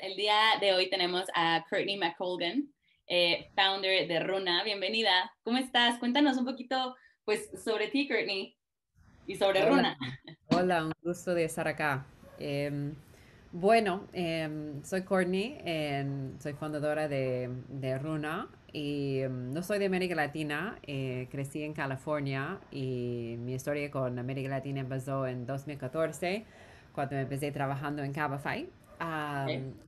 El día de hoy tenemos a Courtney McColgan, eh, founder de Runa. Bienvenida. ¿Cómo estás? Cuéntanos un poquito pues, sobre ti, Courtney, y sobre Runa. Hola, un gusto de estar acá. Em, bueno, em, soy Courtney, em, soy fundadora de, de Runa y no soy de América Latina, eh, crecí en California y mi historia con América Latina empezó en 2014 cuando empecé trabajando en Cabify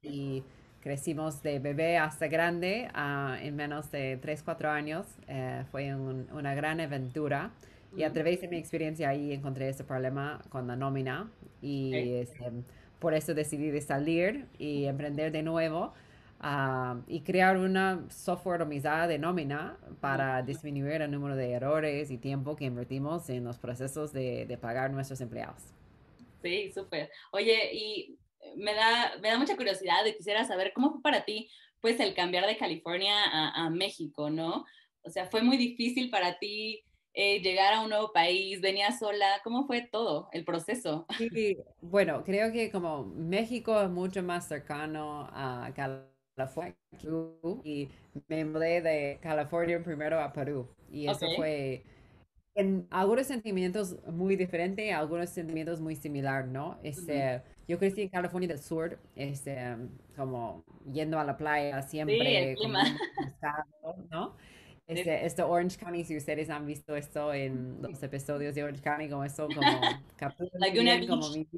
y crecimos de bebé hasta grande uh, en menos de 3, 4 años. Uh, fue un, una gran aventura. Y a través de mi experiencia ahí encontré ese problema con la nómina y este, por eso decidí de salir y emprender de nuevo uh, y crear una software optimizada de nómina para disminuir el número de errores y tiempo que invertimos en los procesos de, de pagar nuestros empleados. Sí, súper. Oye, y me da, me da mucha curiosidad y quisiera saber cómo fue para ti, pues, el cambiar de California a, México, ¿no? O sea, fue muy difícil para ti eh, llegar a un nuevo país, venías sola, ¿cómo fue todo el proceso? Sí, bueno, creo que como México es mucho más cercano a California y me mudé de California primero a Perú y eso fue en algunos sentimientos muy diferentes, algunos sentimientos muy similares, ¿no? Este, yo crecí en California del Sur, este, como yendo a la playa siempre, sí, ¿no? Este, este, Orange County, si ustedes han visto esto en los episodios de Orange County, como eso, como como mi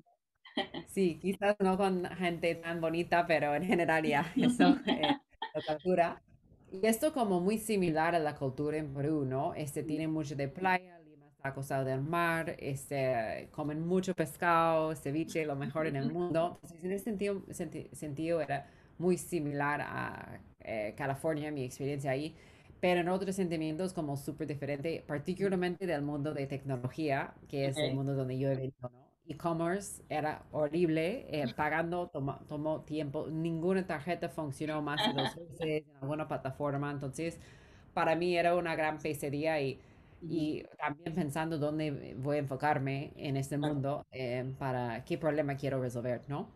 Sí, quizás no con gente tan bonita, pero en general ya, eso, eh, la cultura. Y esto como muy similar a la cultura en Perú, ¿no? Este tiene mucho de playa, acostado del mar, este, comen mucho pescado, ceviche, lo mejor en el mundo. Entonces, en ese sentido, sentido era muy similar a eh, California, mi experiencia ahí, pero en otros sentimientos como súper diferente, particularmente del mundo de tecnología, que es el mundo donde yo he venido, ¿no? E-commerce era horrible, eh, pagando tomó, tomó tiempo, ninguna tarjeta funcionó más de dos veces en alguna plataforma, entonces para mí era una gran pesadilla y y también pensando dónde voy a enfocarme en este mundo eh, para qué problema quiero resolver, ¿no?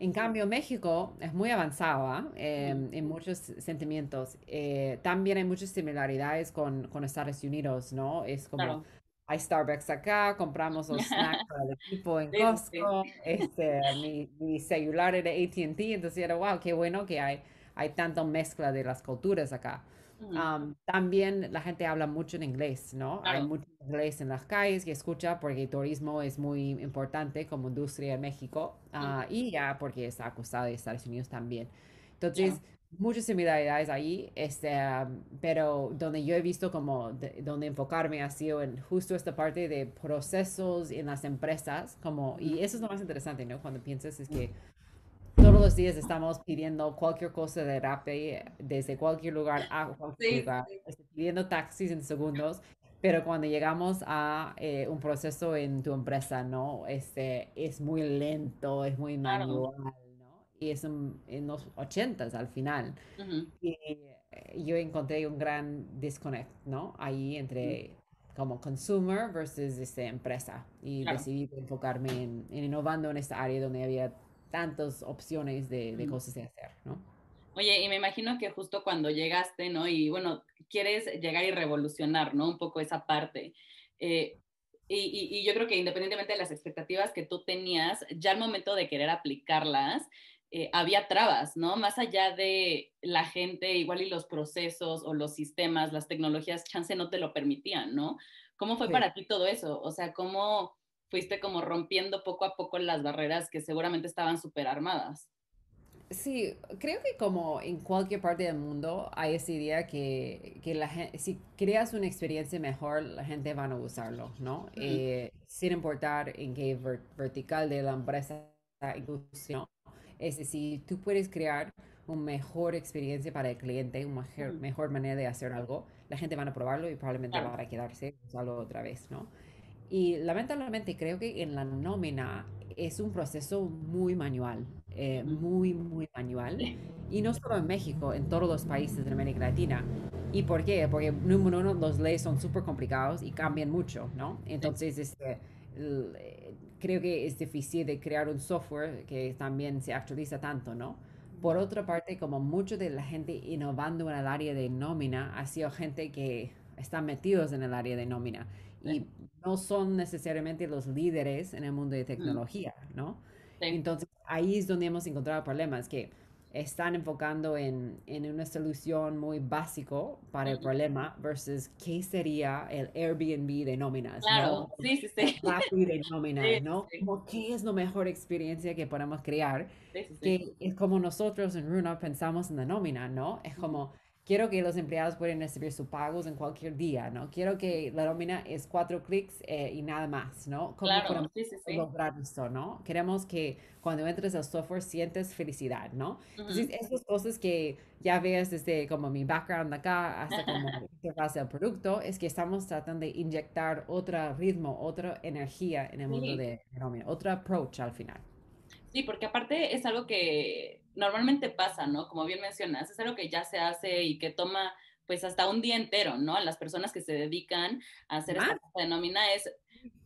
En cambio, México es muy avanzado ¿ah? em, en muchos sentimientos. Eh, también hay muchas similaridades con, con, Estados Unidos, ¿no? Es como... Hay Starbucks acá, compramos los snacks para el equipo en Costco, este, mi, mi, celular era ATT, entonces era, wow, qué bueno que hay, hay tanta mezcla de las culturas acá también la gente habla mucho en inglés, ¿no? Hay mucho inglés en las calles que escucha porque el turismo es muy importante como industria en México ah, y ya porque está acusado de Estados Unidos también. Entonces, muchas similaridades ahí, este, pero donde yo he visto como donde enfocarme ha sido en justo esta parte de procesos en las empresas, como, y eso es lo más interesante, ¿no? Cuando piensas es que todos los días estamos pidiendo cualquier cosa de Rappi desde cualquier lugar a cualquier lugar, este, pidiendo taxis en segundos, pero cuando llegamos a eh, un proceso en tu empresa, ¿no? Este, es muy lento, es muy manual, ¿no? Y es en, los ochentas al final. Y eh, yo encontré un gran disconnect, ¿no? Ahí entre como consumer versus este, empresa y decidí enfocarme en, en innovando en esta área donde había tantas opciones de, de cosas de hacer, ¿no? Oye, y me imagino que justo cuando llegaste, ¿no? Y bueno, quieres llegar y revolucionar, ¿no? Un poco esa parte. Eh, y, y, yo creo que independientemente de las expectativas que tú tenías, ya al momento de querer aplicarlas, eh, había trabas, ¿no? Más allá de la gente, igual y los procesos o los sistemas, las tecnologías, chance no te lo permitían, ¿no? ¿Cómo fue para ti todo eso? O sea, ¿cómo, fuiste como rompiendo poco a poco las barreras que seguramente estaban súper armadas. Sí, creo que como en cualquier parte del mundo hay esa idea que, que la gente, si creas una experiencia mejor, la gente va a usarlo, ¿no? Eh, sin importar en qué vertical de la empresa ¿no? Es decir, tú puedes crear una mejor experiencia para el cliente, una mejor, mejor manera de hacer algo, la gente va a probarlo y probablemente va a quedarse usarlo otra vez, ¿no? Y lamentablemente creo que en la nómina es un proceso muy manual, eh, muy, muy manual. Y no solo en México, en todos los países de América Latina. ¿Y por qué? Porque, número uno, los leyes son súper complicados y cambian mucho, ¿no? Entonces, este, creo que es difícil de crear un software que también se actualiza tanto, ¿no? Por otra parte, como mucho de la gente innovando en el área de nómina ha sido gente que están metidos en el área de nómina y no son necesariamente los líderes en el mundo de tecnología, ¿no? Entonces, ahí es donde hemos encontrado problemas, que están enfocando en, en una solución muy básico para el problema versus qué sería el Airbnb de nóminas. Claro, sí, sí, sí. de nóminas, ¿no? Como qué es la mejor experiencia que podemos crear. que es como nosotros en Runa pensamos en la nómina, ¿no? Es como quiero que los empleados puedan recibir sus pagos en cualquier día, ¿no? Quiero que la nómina es cuatro clics eh, y nada más, ¿no? ¿Cómo claro, podemos sí, sí, lograr esto, no? Queremos que cuando entres al software sientes felicidad, ¿no? Entonces, esas cosas que ya ves desde como mi background acá hasta como interfaz del producto, es que estamos tratando de inyectar otro ritmo, otra energía en el mundo de nómina, otro approach al final. Sí, porque aparte es algo que normalmente pasa, ¿no? Como bien mencionas, es algo que ya se hace y que toma pues hasta un día entero, ¿no? A las personas que se dedican a hacer esta cosa de nómina es,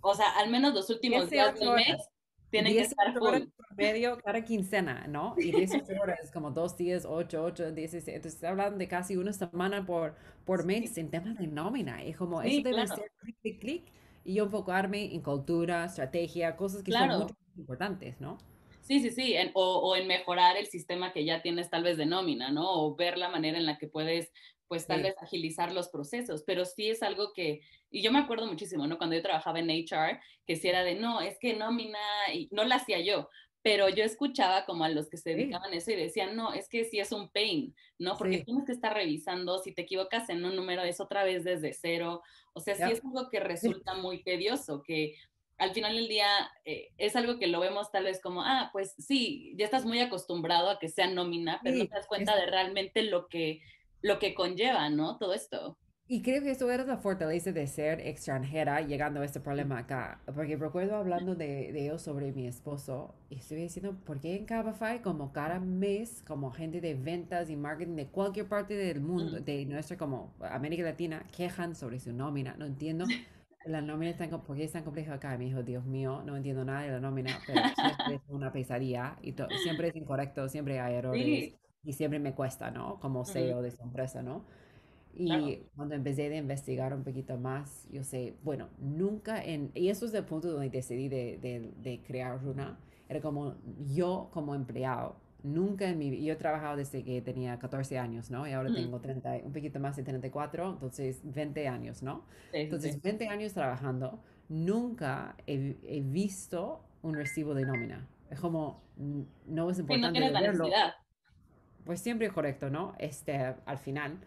o sea, al menos los últimos días del mes tienen que estar full. medio cada quincena, ¿no? Y 18 horas, como dos días, 8, 8, 16. Entonces, hablando de casi una semana por, por mes en temas de nómina. Y como eso debe ser clic, clic, clic. Y yo enfocarme en cultura, estrategia, cosas que son muy importantes, ¿no? Sí, sí, sí, o, en mejorar el sistema que ya tienes tal vez de nómina, ¿no? O ver la manera en la que puedes, pues tal vez agilizar los procesos, pero sí es algo que, y yo me acuerdo muchísimo, ¿no? Cuando yo trabajaba en HR, que si era de, no, es que nómina, y no la hacía yo, pero yo escuchaba como a los que se dedicaban a eso y decían, no, es que sí es un pain, ¿no? Porque tienes que estar revisando, si te equivocas en un número es otra vez desde cero, o sea, sí es algo que resulta muy tedioso, que al final del día eh, es algo que lo vemos tal vez como, ah, pues sí, ya estás muy acostumbrado a que sea nómina, pero no te das cuenta de realmente lo que, lo que conlleva, ¿no? Todo esto. Y creo que eso era la fortaleza de ser extranjera llegando a este problema acá. Porque recuerdo hablando de, de ello sobre mi esposo y estuve diciendo, ¿por qué en Cabify como cada mes, como gente de ventas y marketing de cualquier parte del mundo, de nuestra como América Latina, quejan sobre su nómina? No entiendo. La nómina está, ¿por qué es tan compleja acá? Me dijo, Dios mío, no entiendo nada de la nómina, pero siempre es una pesadilla y siempre es incorrecto, siempre hay errores y siempre me cuesta, ¿no? Como CEO de esa empresa, ¿no? Y cuando empecé a investigar un poquito más, yo sé, bueno, nunca en, y eso es el punto donde decidí de, de, de crear Runa, era como yo como empleado, Nunca en mi vida, yo he trabajado desde que tenía 14 años, ¿no? Y ahora tengo 30, un poquito más de 34, entonces 20 años, ¿no? entonces 20 años trabajando, nunca he, visto un recibo de nómina. Es como, no es importante no verlo. Pues siempre es correcto, ¿no? Este, al final.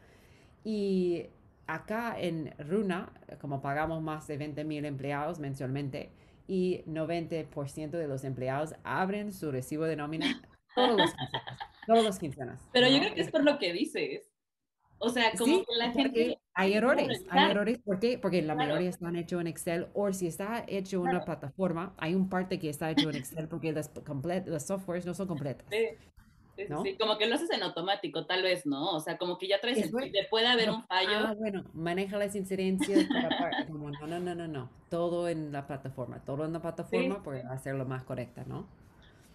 Y acá en Runa, como pagamos más de 20 mil empleados mensualmente, y 90% de los empleados abren su recibo de nómina todos los quincenas. Todos los quincenas. Pero yo creo que es por lo que dices. O sea, como que la gente... Hay errores, hay errores. ¿Por qué? Porque la mayoría están hechos en Excel o si está hecho en una plataforma, hay un parte que está hecho en Excel porque las, las softwares no son completas. Sí. Sí, como que lo haces en automático, tal vez, ¿no? O sea, como que ya traes, el, puede haber un fallo. Ah, bueno, maneja las incidencias. Para, como, no, no, no, no, no, todo en la plataforma, todo en la plataforma para hacerlo más correcta, ¿no?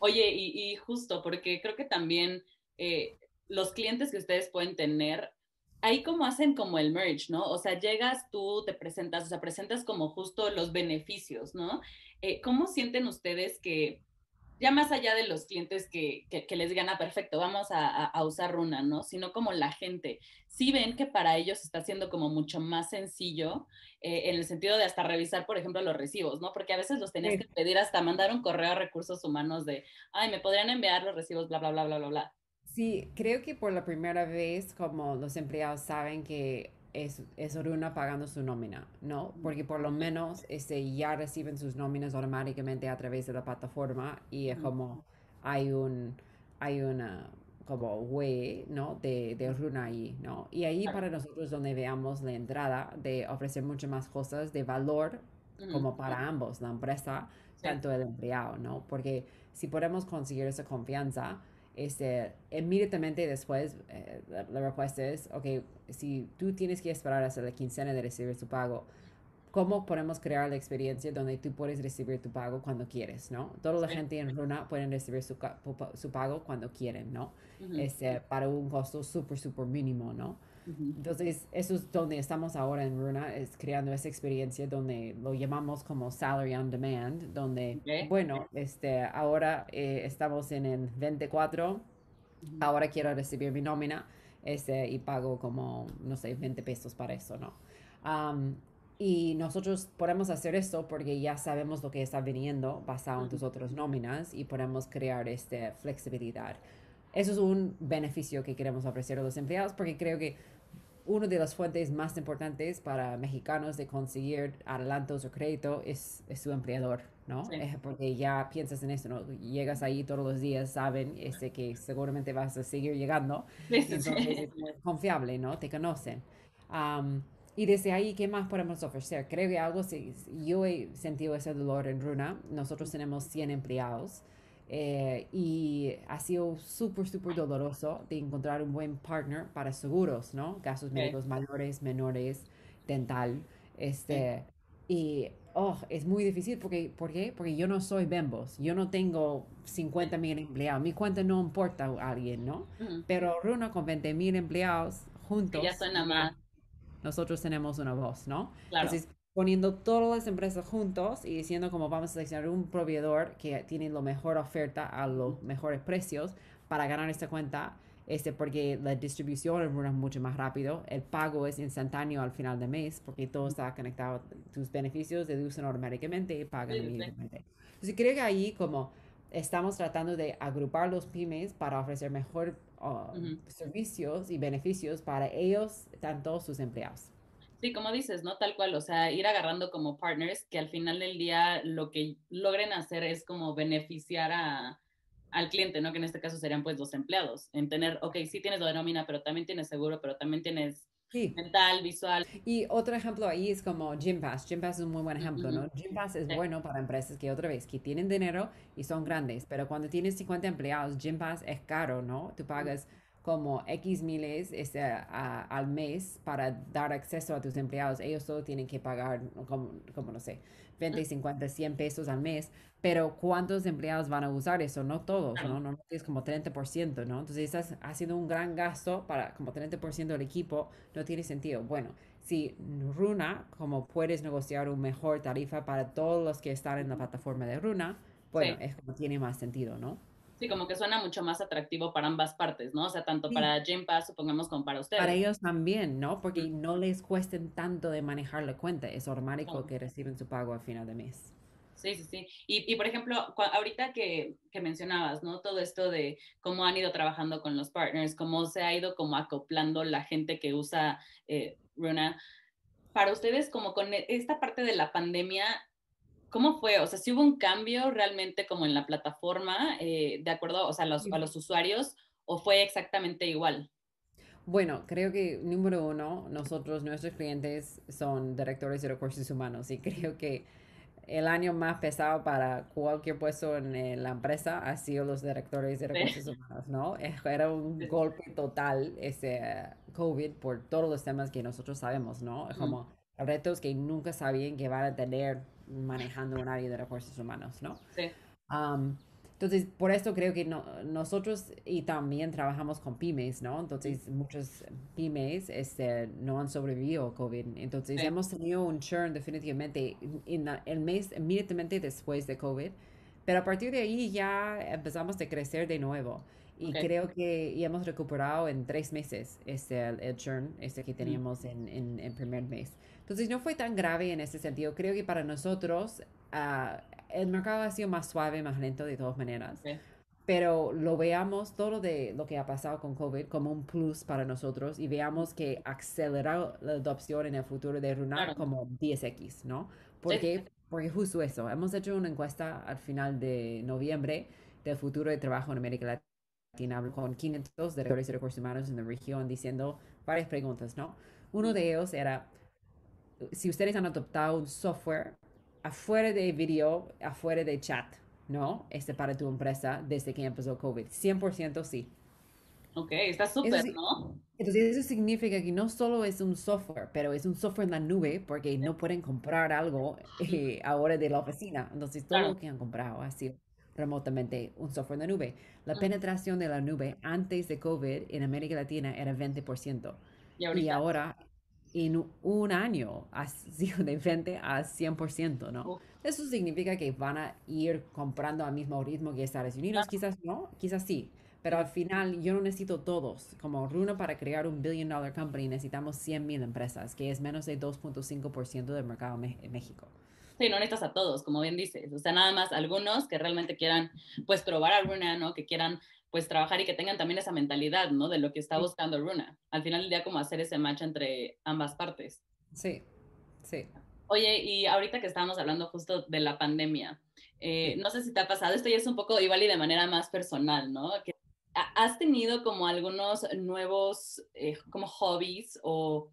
Oye, y, justo porque creo que también eh, los clientes que ustedes pueden tener, ahí como hacen como el merge, ¿no? O sea, llegas tú, te presentas, o sea, presentas como justo los beneficios, ¿no? Eh, ¿Cómo sienten ustedes que ya más allá de los clientes que, que, les gana perfecto, vamos a, usar Runa, ¿no? Sino como la gente. Sí ven que para ellos está siendo como mucho más sencillo eh, en el sentido de hasta revisar, por ejemplo, los recibos, ¿no? Porque a veces los tenías que pedir hasta mandar un correo a recursos humanos de, ay, me podrían enviar los recibos, bla, bla, bla, bla, bla, bla. Sí, creo que por la primera vez, como los empleados saben que es, es Oruna pagando su nómina, ¿no? Porque por lo menos este, ya reciben sus nóminas automáticamente a través de la plataforma y es como hay un, hay una como way, ¿no? De, de Runa ahí, ¿no? Y ahí para nosotros donde veamos la entrada de ofrecer muchas más cosas de valor como para ambos, la empresa, tanto el empleado, ¿no? Porque si podemos conseguir esa confianza, este, inmediatamente después eh, la, respuesta es, ok, si tú tienes que esperar hasta la quincena de recibir tu pago, cómo podemos crear la experiencia donde tú puedes recibir tu pago cuando quieres, ¿no? Toda la gente en Runa pueden recibir su, su pago cuando quieren, ¿no? este, para un costo súper, súper mínimo, ¿no? Entonces, eso es donde estamos ahora en Runa, es creando esa experiencia donde lo llamamos como Salary on Demand, donde, bueno, este, ahora eh, estamos en el 24, ahora quiero recibir mi nómina este, y pago como, no sé, 20 pesos para eso, ¿no? y nosotros podemos hacer esto porque ya sabemos lo que está viniendo basado en tus otras nóminas y podemos crear esta flexibilidad. Eso es un beneficio que queremos ofrecer a los empleados porque creo que una de las fuentes más importantes para mexicanos de conseguir adelantos o crédito es, su empleador, ¿no? porque ya piensas en eso, ¿no? Llegas ahí todos los días, saben este, que seguramente vas a seguir llegando. entonces es confiable, ¿no? Te conocen. y desde ahí, ¿qué más podemos ofrecer? Creo que algo, si yo he sentido ese dolor en Runa, nosotros tenemos 100 empleados. Eh, y ha sido súper, súper doloroso de encontrar un buen partner para seguros, ¿no? Gastos médicos mayores, menores, dental. Este, Y, oh, es muy difícil. Porque, ¿Por qué? Porque yo no soy Bembos. Yo no tengo 50 mil empleados. Mi cuenta no importa a alguien, ¿no? Pero Runa con 20 mil empleados juntos. ya suena más. Nosotros tenemos una voz, ¿no? Claro poniendo todas las empresas juntos y diciendo cómo vamos a seleccionar un proveedor que tiene la mejor oferta a los mejores precios para ganar esta cuenta, este, porque la distribución es mucho más rápido, el pago es instantáneo al final del mes, porque todo está conectado, tus beneficios deducen automáticamente y pagan inmediatamente. Entonces creo que ahí como estamos tratando de agrupar los pymes para ofrecer mejor uh, servicios y beneficios para ellos, tanto sus empleados. Sí, como dices, ¿no? Tal cual, o sea, ir agarrando como partners que al final del día lo que logren hacer es como beneficiar a, al cliente, ¿no? Que en este caso serían pues los empleados, en tener, ok, sí tienes lo de nómina, pero también tienes seguro, pero también tienes mental, visual. Y otro ejemplo ahí es como Gympass. Gympass es un muy buen ejemplo, ¿no? Gympass es bueno para empresas que otra vez, que tienen dinero y son grandes, pero cuando tienes 50 empleados, Gympass es caro, ¿no? Tú pagas como X miles este, al mes para dar acceso a tus empleados. Ellos solo tienen que pagar, como, como no sé, 20, 50, 100 pesos al mes. Pero ¿cuántos empleados van a usar eso? No todos, ¿no? No es como 30%, ¿no? Entonces estás haciendo un gran gasto para como 30% del equipo. No tiene sentido. Bueno, si Runa, como puedes negociar una mejor tarifa para todos los que están en la plataforma de Runa, bueno, es como tiene más sentido, ¿no? Sí, como que suena mucho más atractivo para ambas partes, ¿no? O sea, tanto para Gym Pass, supongamos, como para ustedes. Para ellos también, ¿no? Porque no les cuesten tanto de manejar la cuenta. Es automático que reciben su pago al final de mes. Sí, sí, sí. Y, y por ejemplo, ahorita que, que, mencionabas, ¿no? Todo esto de cómo han ido trabajando con los partners, cómo se ha ido como acoplando la gente que usa eh, Runa. Para ustedes, como con esta parte de la pandemia, ¿Cómo fue? O sea, si hubo un cambio realmente como en la plataforma, eh, de acuerdo o sea, los, a los usuarios, o fue exactamente igual? Bueno, creo que número uno, nosotros, nuestros clientes son directores de recursos humanos y creo que el año más pesado para cualquier puesto en la empresa ha sido los directores de recursos humanos, ¿no? Era un golpe total ese COVID por todos los temas que nosotros sabemos, ¿no? Como retos que nunca sabían que van a tener manejando un área de recursos humanos, ¿no? Sí. entonces, por esto creo que nosotros y también trabajamos con pymes, ¿no? Entonces, muchos pymes este, no han sobrevivido a COVID. Entonces, hemos tenido un churn definitivamente en el mes inmediatamente después de COVID. Pero a partir de ahí ya empezamos a crecer de nuevo. Y creo que ya hemos recuperado en tres meses este, el, churn este que teníamos en, en, en primer mes. Entonces no fue tan grave en ese sentido. Creo que para nosotros ah, el mercado ha sido más suave, más lento de todas maneras. Pero lo veamos todo de lo que ha pasado con COVID como un plus para nosotros y veamos que aceleró la adopción en el futuro de Runar como 10x, ¿no? Porque, porque justo eso, hemos hecho una encuesta al final de noviembre del futuro de trabajo en América Latina con 500 directores de recursos humanos en la región diciendo varias preguntas, ¿no? Uno de ellos era, si ustedes han adoptado un software afuera de video, afuera de chat, ¿no? Este para tu empresa desde que empezó COVID. 100% sí. Ok, está súper, ¿no? Entonces eso significa que no solo es un software, pero es un software en la nube porque no pueden comprar algo eh, ahora de la oficina. Entonces todo lo que han comprado ha sido remotamente un software en la nube. La penetración de la nube antes de COVID en América Latina era 20%. Y, ahora en un año ha sido de 20 a 100%, ¿no? Eso significa que van a ir comprando al mismo ritmo que Estados Unidos. Quizás no, quizás sí. Pero al final yo no necesito todos. Como Runa para crear un billion dollar company necesitamos 100 mil empresas, que es menos de 2.5% del mercado en México. Sí, no necesitas a todos, como bien dices. O sea, nada más algunos que realmente quieran, pues, probar a Runa, ¿no? Que quieran, pues, trabajar y que tengan también esa mentalidad, ¿no? De lo que está buscando Runa. Al final del día, como hacer ese match entre ambas partes. Sí, sí. Oye, y ahorita que estábamos hablando justo de la pandemia, eh, no sé si te ha pasado, esto ya es un poco igual y de manera más personal, ¿no? Que ¿Has tenido como algunos nuevos eh, como hobbies o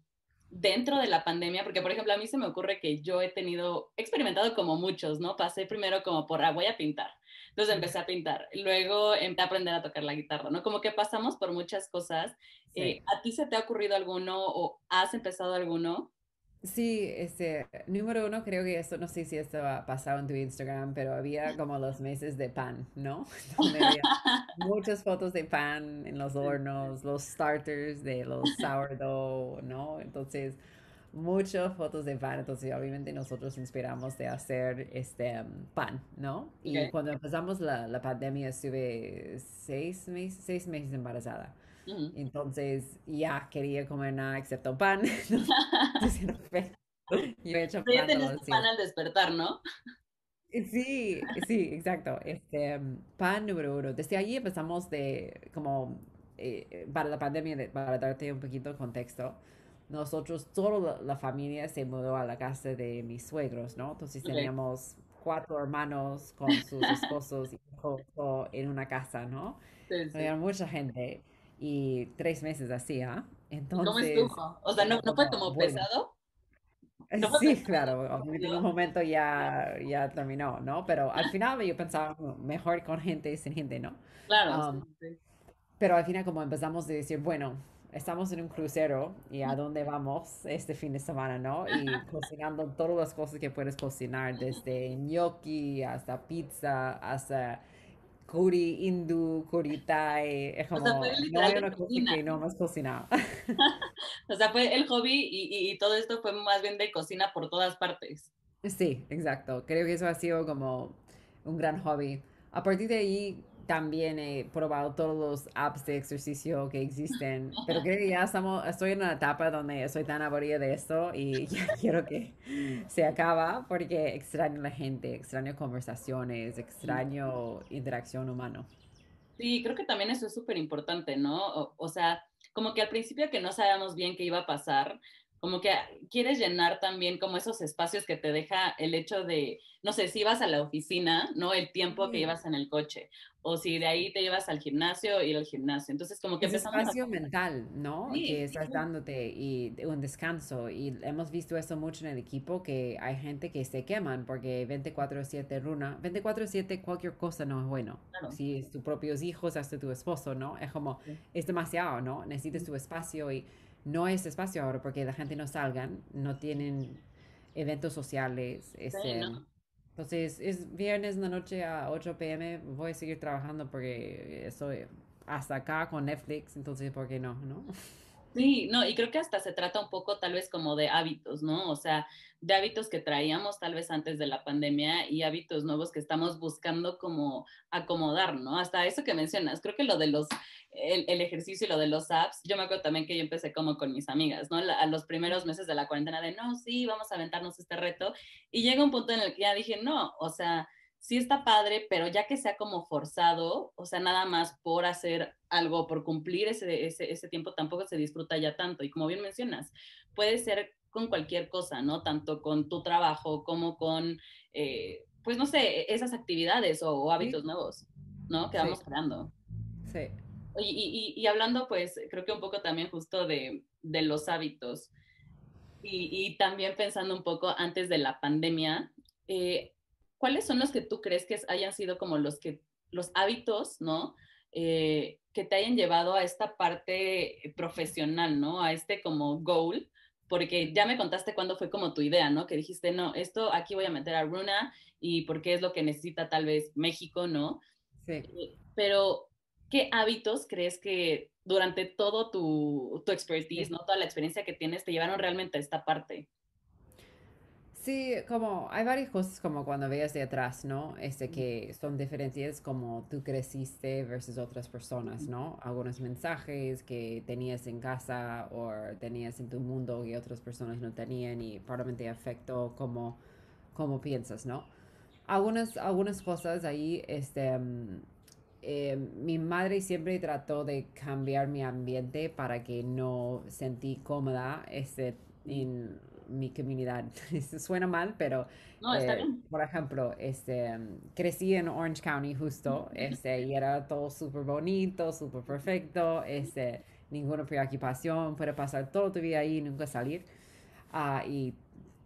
dentro de la pandemia? Porque, por ejemplo, a mí se me ocurre que yo he tenido, experimentado como muchos, ¿no? Pasé primero como por, ah, voy a pintar. Entonces empecé a pintar. Luego empecé a aprender a tocar la guitarra, ¿no? Como que pasamos por muchas cosas. Eh, ¿A ti se te ha ocurrido alguno o has empezado alguno? Sí, este, número uno, creo que esto, no sé si esto ha pasado en tu Instagram, pero había como los meses de pan, ¿no? muchas fotos de pan en los hornos, los starters de los sourdough, ¿no? Entonces, muchas fotos de pan. Entonces, obviamente nosotros inspiramos de hacer este pan, ¿no? Y cuando empezamos la, la pandemia estuve seis meses, seis meses embarazada. Entonces ya quería comer nada excepto pan. Yo he hecho pan, pan al despertar, ¿no? Sí, sí, exacto. Este, pan número uno. Desde allí empezamos de, como, eh, para la pandemia, para darte un poquito de contexto, nosotros, toda la, familia se mudó a la casa de mis suegros, ¿no? Entonces teníamos cuatro hermanos con sus esposos y en una casa, ¿no? Sí, Había mucha gente y tres meses así, ¿ah? Entonces, ¿Cómo estuvo? O sea, ¿no, no fue como pesado? sí, claro, en un momento ya, ya terminó, ¿no? Pero al final yo pensaba mejor con gente sin gente, ¿no? Claro. Um, pero al final como empezamos a decir, bueno, estamos en un crucero y a dónde vamos este fin de semana, ¿no? Y cocinando todas las cosas que puedes cocinar, desde gnocchi hasta pizza, hasta curry hindú, curry thai, es como, no hay una cosa que no hemos cocinado. o sea, fue el hobby y, y, todo esto fue más bien de cocina por todas partes. Sí, exacto. Creo que eso ha sido como un gran hobby. A partir de ahí, también he probado todos los apps de ejercicio que existen, pero creo que ya estamos, estoy en una etapa donde estoy tan aburrida de esto y ya quiero que se acaba porque extraño la gente, extraño conversaciones, extraño interacción humana. Sí, creo que también eso es súper importante, ¿no? O, o, sea, como que al principio que no sabíamos bien qué iba a pasar, como que quieres llenar también como esos espacios que te deja el hecho de, no sé, si vas a la oficina, ¿no? El tiempo que llevas en el coche, o si de ahí te llevas al gimnasio, ir al gimnasio. Entonces, como que es espacio mental, ¿no? que estás dándote y un descanso. Y hemos visto eso mucho en el equipo, que hay gente que se queman porque 24/7 runa, 24/7 cualquier cosa no es bueno. Si es tus propios hijos, hasta tu esposo, ¿no? Es como, es demasiado, ¿no? Necesitas tu espacio y no es espacio ahora porque la gente no salgan, no tienen eventos sociales. Este, entonces, es viernes en la noche a 8 pm, voy a seguir trabajando porque estoy hasta acá con Netflix, entonces, ¿por qué no? ¿no? Sí, no, y creo que hasta se trata un poco tal vez como de hábitos, ¿no? O sea, de hábitos que traíamos tal vez antes de la pandemia y hábitos nuevos que estamos buscando como acomodar, ¿no? Hasta eso que mencionas, creo que lo de los, el, ejercicio y lo de los apps, yo me acuerdo también que yo empecé como con mis amigas, ¿no? a los primeros meses de la cuarentena de, no, sí, vamos a aventarnos este reto. Y llega un punto en el que ya dije, no, o sea, sí está padre, pero ya que sea como forzado, o sea, nada más por hacer algo, por cumplir ese, ese, tiempo, tampoco se disfruta ya tanto. Y como bien mencionas, puede ser con cualquier cosa, ¿no? Tanto con tu trabajo como con, eh, pues no sé, esas actividades o, hábitos nuevos, ¿no? Que vamos creando. Sí. Y, y, y, hablando, pues, creo que un poco también justo de, de los hábitos. Y, y, también pensando un poco antes de la pandemia, eh, ¿cuáles son los que tú crees que hayan sido como los que los hábitos, ¿no? eh, que te hayan llevado a esta parte profesional, ¿no? A este como goal, porque ya me contaste cuándo fue como tu idea, ¿no? Que dijiste, no, esto aquí voy a meter a Runa y porque es lo que necesita tal vez México, ¿no? Sí. Eh, pero, ¿qué hábitos crees que durante todo tu, tu expertise, ¿no? Toda la experiencia que tienes te llevaron realmente a esta parte? Sí, como hay varias cosas como cuando veas de atrás, ¿no? Este que son diferencias como tú creciste versus otras personas, ¿no? Algunos mensajes que tenías en casa o tenías en tu mundo que otras personas no tenían y probablemente afectó cómo, cómo piensas, ¿no? Algunas, algunas cosas ahí, este, mm, eh, mi madre siempre trató de cambiar mi ambiente para que no sentí cómoda, este, en mi comunidad. Suena mal, pero no, eh, por ejemplo, este, crecí en Orange County justo, este, y era todo súper bonito, súper perfecto, este, ninguna preocupación, puede pasar todo tu vida ahí y nunca salir. Uh, y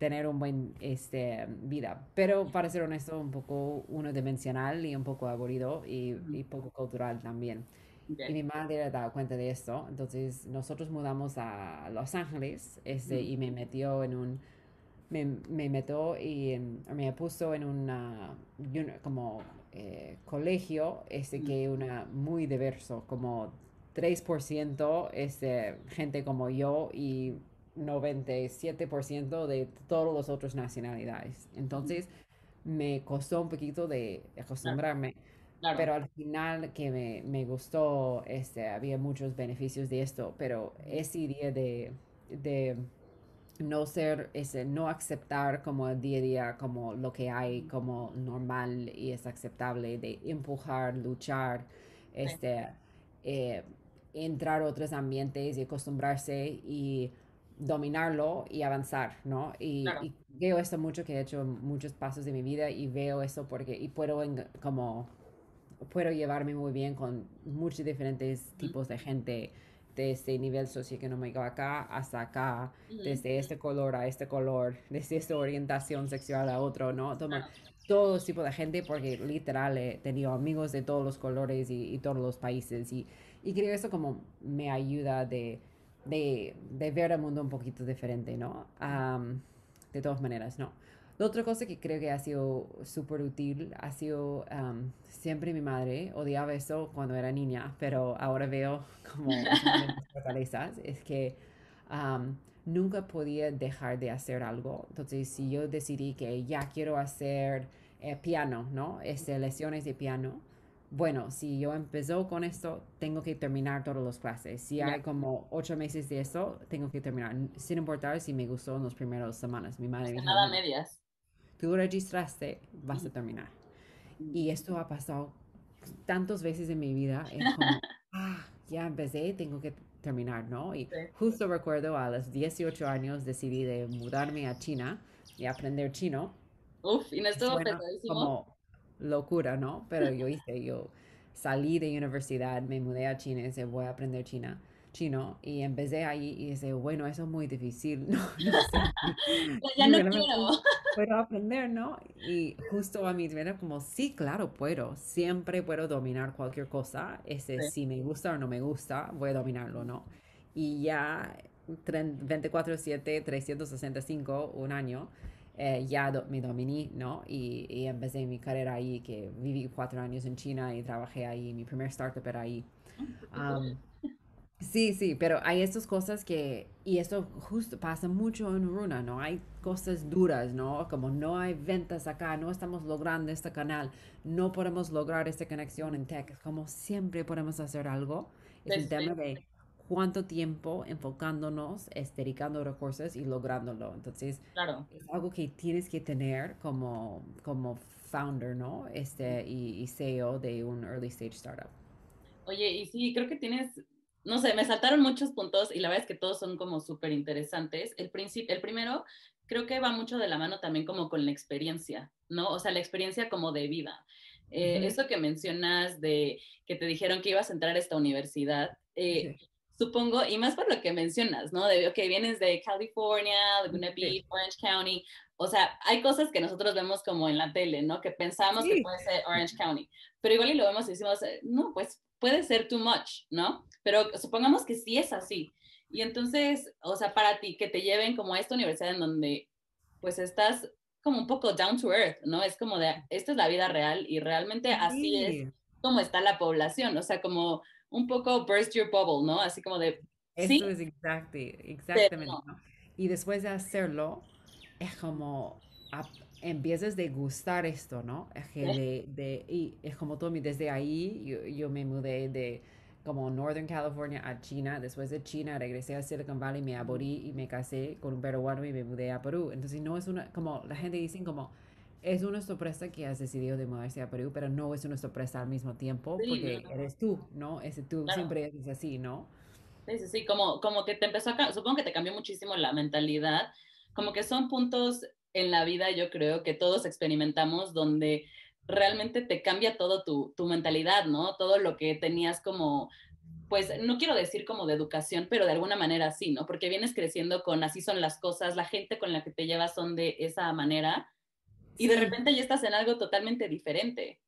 tener un buen este, vida. Pero para ser honesto, un poco unidimensional y un poco aburrido y, y poco cultural también. Y mi madre ha dado cuenta de esto. Entonces nosotros mudamos a Los Ángeles este, y me metió en un... Me, me metió y me puso en una como eh, colegio este que una muy diverso, como 3% este, gente como yo y 97% de todas las otras nacionalidades. Entonces me costó un poquito de acostumbrarme. Pero al final que me, me, gustó, este, había muchos beneficios de esto, pero esa idea de, de no ser, ese, no aceptar como el día a día, como lo que hay, como normal y es aceptable, de empujar, luchar, este, eh, entrar a otros ambientes y acostumbrarse y dominarlo y avanzar, ¿no? Y, y, veo esto mucho que he hecho muchos pasos de mi vida y veo eso porque, y puedo como puedo llevarme muy bien con muchos diferentes tipos de gente, desde este nivel socioeconómico acá hasta acá, desde este color a este color, desde esta orientación sexual a otro, ¿no? Toma, todo tipo de gente, porque literal he tenido amigos de todos los colores y, todos los países, y, y creo eso como me ayuda de, de, de, ver el mundo un poquito diferente, ¿no? de todas maneras, ¿no? La otra cosa que creo que ha sido súper útil ha sido siempre mi madre, odiaba eso cuando era niña, pero ahora veo como fortalezas, es que nunca podía dejar de hacer algo. Entonces, si yo decidí que ya quiero hacer eh, piano, ¿no? Este, lecciones de piano, bueno, si yo empezó con esto, tengo que terminar todas las clases. Si hay como ocho meses de esto, tengo que terminar, sin importar si me gustó en las primeras semanas. Mi madre dijo, nada medias tú registraste, vas a terminar. Y esto ha pasado tantas veces en mi vida. Es como, ah, ya empecé, tengo que terminar, ¿no? Y justo recuerdo a los 18 años decidí de mudarme a China y aprender chino. Uf, y no estuvo Como locura, ¿no? Pero yo hice, yo salí de universidad, me mudé a China y dije, voy a aprender china chino y empecé ahí y dije, bueno, eso es muy difícil, ¿no? ya no quiero. Puedo aprender, ¿no? Y justo a mí era como, sí, claro, puedo, siempre puedo dominar cualquier cosa, ese, si me gusta o no me gusta, voy a dominarlo, ¿no? Y ya 24/7, 365, un año, eh, ya me dominé, ¿no? Y, y, empecé mi carrera ahí, que viví cuatro años en China y trabajé ahí, mi primer startup era ahí. Um, Sí, sí, pero hay estas cosas que, y esto justo pasa mucho en Runa, ¿no? Hay cosas duras, ¿no? Como no hay ventas acá, no estamos logrando este canal, no podemos lograr esta conexión en tech, como siempre podemos hacer algo. Es el tema de cuánto tiempo enfocándonos, dedicando recursos y lográndolo. Entonces, claro. es algo que tienes que tener como, como founder, ¿no? Este, y, y CEO de un early stage startup. Oye, y sí, creo que tienes no sé, me saltaron muchos puntos y la verdad es que todos son como súper interesantes. El, el primero creo que va mucho de la mano también como con la experiencia, ¿no? O sea, la experiencia como de vida. Eh, eso que mencionas de que te dijeron que ibas a entrar a esta universidad, eh, supongo, y más por lo que mencionas, ¿no? De, que vienes de California, Laguna Beach, Orange County, o sea, hay cosas que nosotros vemos como en la tele, ¿no? Que pensamos que puede ser Orange County, pero igual y lo vemos y decimos, eh, no, pues puede ser too much, ¿no? Pero supongamos que sí es así. Y entonces, o sea, para ti, que te lleven como a esta universidad en donde pues estás como un poco down to earth, ¿no? Es como de, esta es la vida real y realmente así es como está la población, o sea, como un poco burst your bubble, ¿no? Así como de... Eso es exactamente. Y después de hacerlo, es como empiezas de gustar esto, ¿no? Es que de, de, y es como todo, desde ahí yo, yo me mudé de como Northern California a China. Después de China regresé a Silicon Valley, me aborí y me casé con un peruano y me mudé a Perú. Entonces no es una, como la gente dice como, es una sorpresa que has decidido de mudarse a Perú, pero no es una sorpresa al mismo tiempo porque eres tú, ¿no? Ese tú siempre es así, ¿no? Sí, sí, sí, como, como que te empezó a, supongo que te cambió muchísimo la mentalidad, como que son puntos en la vida, yo creo, que todos experimentamos donde realmente te cambia todo tu, tu mentalidad, ¿no? Todo lo que tenías como, pues no quiero decir como de educación, pero de alguna manera sí, ¿no? Porque vienes creciendo con así son las cosas, la gente con la que te llevas son de esa manera y de repente ya estás en algo totalmente diferente.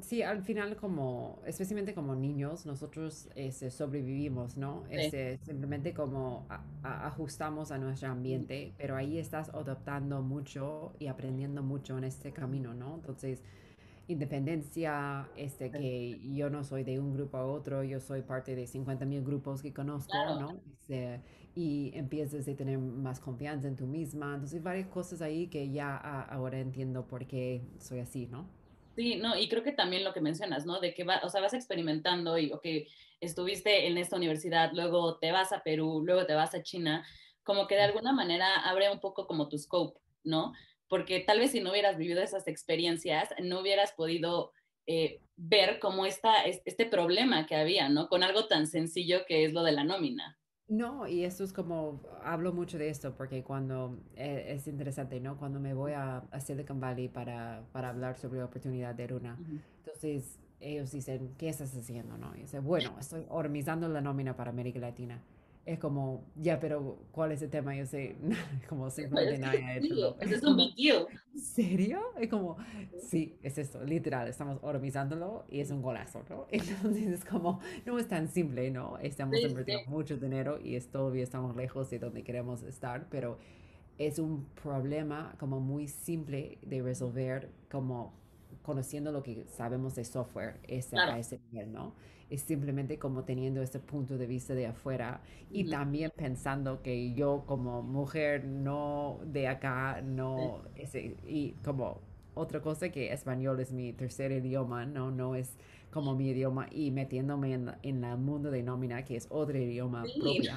Sí, al final como, especialmente como niños, nosotros este, sobrevivimos, ¿no? Este, simplemente como ajustamos a nuestro ambiente, pero ahí estás adoptando mucho y aprendiendo mucho en este camino, ¿no? Entonces, independencia, este, que yo no soy de un grupo a otro, yo soy parte de 50 mil grupos que conozco, ¿no? Este, y empiezas a tener más confianza en tú misma. Entonces, varias cosas ahí que ya ahora entiendo por qué soy así, ¿no? Sí, no, y creo que también lo que mencionas, ¿no? De que va, o sea, vas experimentando y, que estuviste en esta universidad, luego te vas a Perú, luego te vas a China, como que de alguna manera abre un poco como tu scope, ¿no? porque tal vez si no hubieras vivido esas experiencias, no hubieras podido eh, ver cómo está este problema que había, ¿no? Con algo tan sencillo que es lo de la nómina. No, y esto es como, hablo mucho de esto porque cuando, eh, es interesante, ¿no? Cuando me voy a, Silicon Valley para, para, hablar sobre la oportunidad de Runa, entonces ellos dicen, ¿qué estás haciendo, no? Y dice, bueno, estoy organizando la nómina para América Latina es como, ya, pero ¿cuál es el tema? Yo sé, como simplemente nada hecho. Es un big deal. ¿Serio? Es como, sí, es esto, literal, estamos organizándolo y es un golazo, ¿no? Entonces es como, no es tan simple, ¿no? Estamos invirtiendo mucho dinero y es, todavía estamos lejos de donde queremos estar, pero es un problema como muy simple de resolver, como conociendo lo que sabemos de software ese, a ese nivel, ¿no? es simplemente como teniendo ese punto de vista de afuera y también pensando que yo como mujer no de acá, no, ese, y como otra cosa que español es mi tercer idioma, no, no es como mi idioma y metiéndome en, en el mundo de nómina, que es otro idioma propio.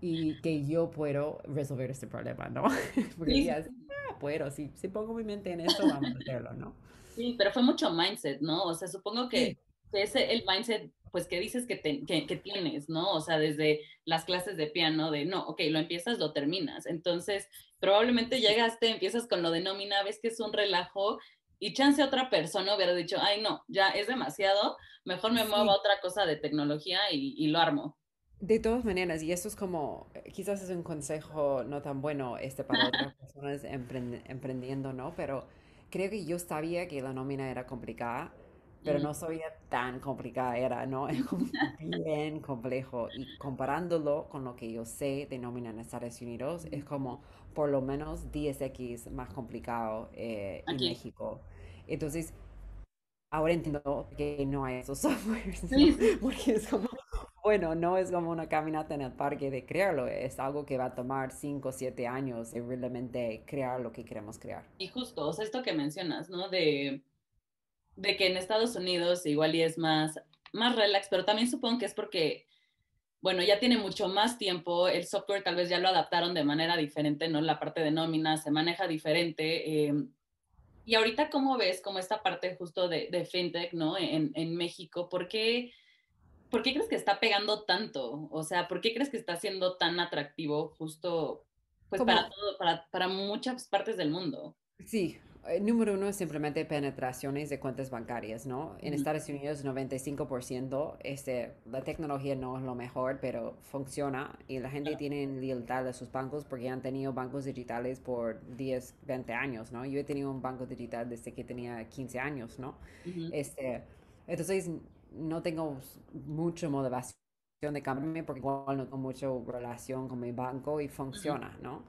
Y que yo puedo resolver este problema, ¿no? Porque ya, ah, puedo, si, si pongo mi mente en esto, vamos a hacerlo, ¿no? Sí, pero fue mucho mindset, ¿no? O sea, supongo que es el mindset, pues, que dices que, que, tienes, ¿no? O sea, desde las clases de piano, de no, ok, lo empiezas, lo terminas. Entonces, probablemente llegaste, empiezas con lo de nómina, ves que es un relajo y chance otra persona hubiera dicho, ay, no, ya es demasiado, mejor me muevo a otra cosa de tecnología y, lo armo. De todas maneras, y esto es como, quizás es un consejo no tan bueno este para otras personas emprendiendo, ¿no? Pero creo que yo sabía que la nómina era complicada pero no sabía tan complicada era, ¿no? Es bien complejo. Y comparándolo con lo que yo sé de nómina en Estados Unidos, es como por lo menos 10x más complicado eh, en México. Entonces, ahora entiendo que no hay esos softwares, porque es como, bueno, no es como una caminata en el parque de crearlo, es algo que va a tomar 5 o 7 años de realmente crear lo que queremos crear. Y justo, o sea, esto que mencionas, ¿no? De de que en Estados Unidos igual es más, más relax, pero también supongo que es porque, bueno, ya tiene mucho más tiempo, el software tal vez ya lo adaptaron de manera diferente, ¿no? La parte de nómina se maneja diferente. Eh, y ahorita, ¿cómo ves como esta parte justo de, de fintech, ¿no? En, en México, ¿por qué, ¿por qué crees que está pegando tanto? O sea, ¿por qué crees que está siendo tan atractivo justo, pues para todo, para, para muchas partes del mundo? Sí, eh, número uno es simplemente penetraciones de cuentas bancarias, ¿no? En Estados Unidos 95%, este, la tecnología no es lo mejor, pero funciona y la gente tiene lealtad a sus bancos porque han tenido bancos digitales por 10, 20 años, ¿no? Yo he tenido un banco digital desde que tenía 15 años, ¿no? este, entonces, no tengo mucha motivación de cambiarme porque igual no tengo mucha relación con mi banco y funciona, ¿no?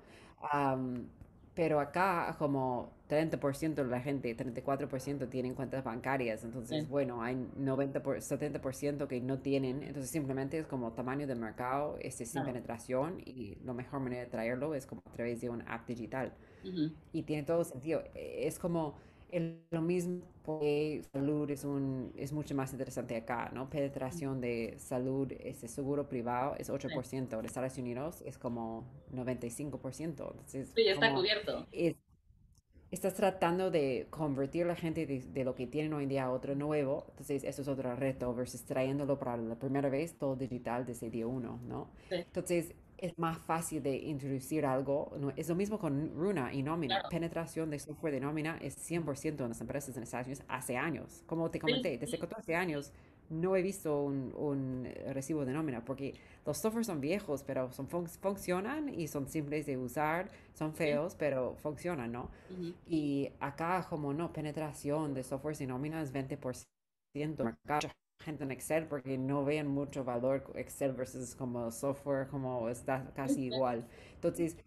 pero acá como 30% de la gente, 34% tienen cuentas bancarias, entonces bueno, hay 90 por, 70% que no tienen, entonces simplemente es como tamaño de mercado, este sin penetración y la mejor manera de traerlo es como a través de un app digital. Y tiene todo sentido, e, es como lo mismo porque salud es, un, es mucho más interesante acá, ¿no? Penetración de salud, ese seguro privado es 8%, en Estados Unidos es como 95%. Entonces, sí, ya está cubierto. estás tratando de convertir a la gente de, lo que tienen hoy en día a otro nuevo, entonces eso es otro reto versus trayéndolo para la primera vez todo digital desde día uno, ¿no? Entonces, es más fácil de introducir algo. es lo mismo con Runa y nómina. Penetración de software de nómina es 100% en las empresas en Estados Unidos hace años. Como te comenté, desde 14 años no he visto un, recibo de nómina porque los softwares son viejos, pero son funcionan y son simples de usar, son feos, pero funcionan, ¿no? Y acá como no, penetración de software de nómina es 20% gente en Excel porque no ven mucho valor Excel versus como software, como está casi igual. Entonces,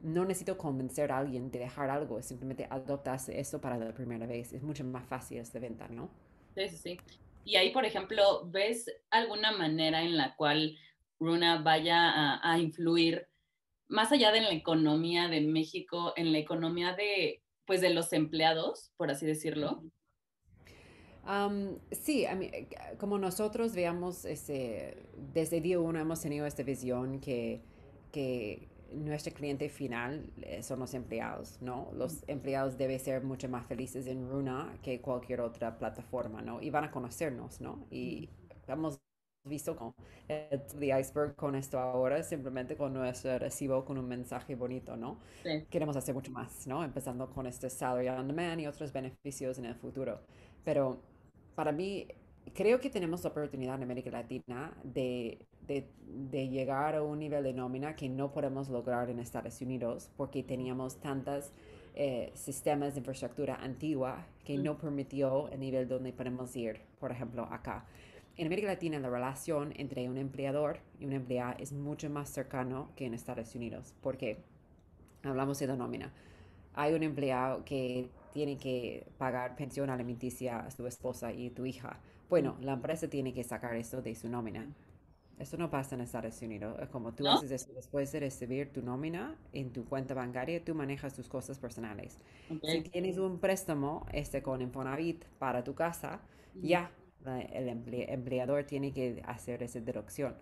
no necesito convencer a alguien de dejar algo, simplemente adoptas eso para la primera vez. Es mucho más fácil esta venta, ¿no? Sí, sí, sí. Y ahí, por ejemplo, ¿ves alguna manera en la cual Runa vaya a, a influir más allá de la economía de México, en la economía de, pues, de los empleados, por así decirlo? Sí, eh, como nosotros veamos, este, desde día uno hemos tenido esta visión que, que nuestro cliente final eh, son los empleados, ¿no? Los empleados deben ser mucho más felices en Runa que cualquier otra plataforma, ¿no? Y van a conocernos, ¿no? Y hemos visto con el iceberg con esto ahora, simplemente con nuestro recibo con un mensaje bonito, ¿no? Queremos hacer mucho más, ¿no? Empezando con este salary on demand y otros beneficios en el futuro. Pero para mí, creo que tenemos la oportunidad en América Latina de, llegar a un nivel de nómina que no podemos lograr en Estados Unidos porque teníamos tantos eh, sistemas de infraestructura antigua que no permitió el nivel donde podemos ir, por ejemplo, acá. En América Latina la relación entre un empleador y un empleado es mucho más cercano que en Estados Unidos porque hablamos de la nómina. Hay un empleado que tiene que pagar pensión alimenticia a su esposa y tu hija. Bueno, la empresa tiene que sacar eso de su nómina. Eso no pasa en Estados Unidos. Es como tú haces eso después de recibir tu nómina en tu cuenta bancaria, tú manejas tus cosas personales. Si tienes un préstamo este, con Infonavit para tu casa, ya el empleador tiene que hacer esa deducción.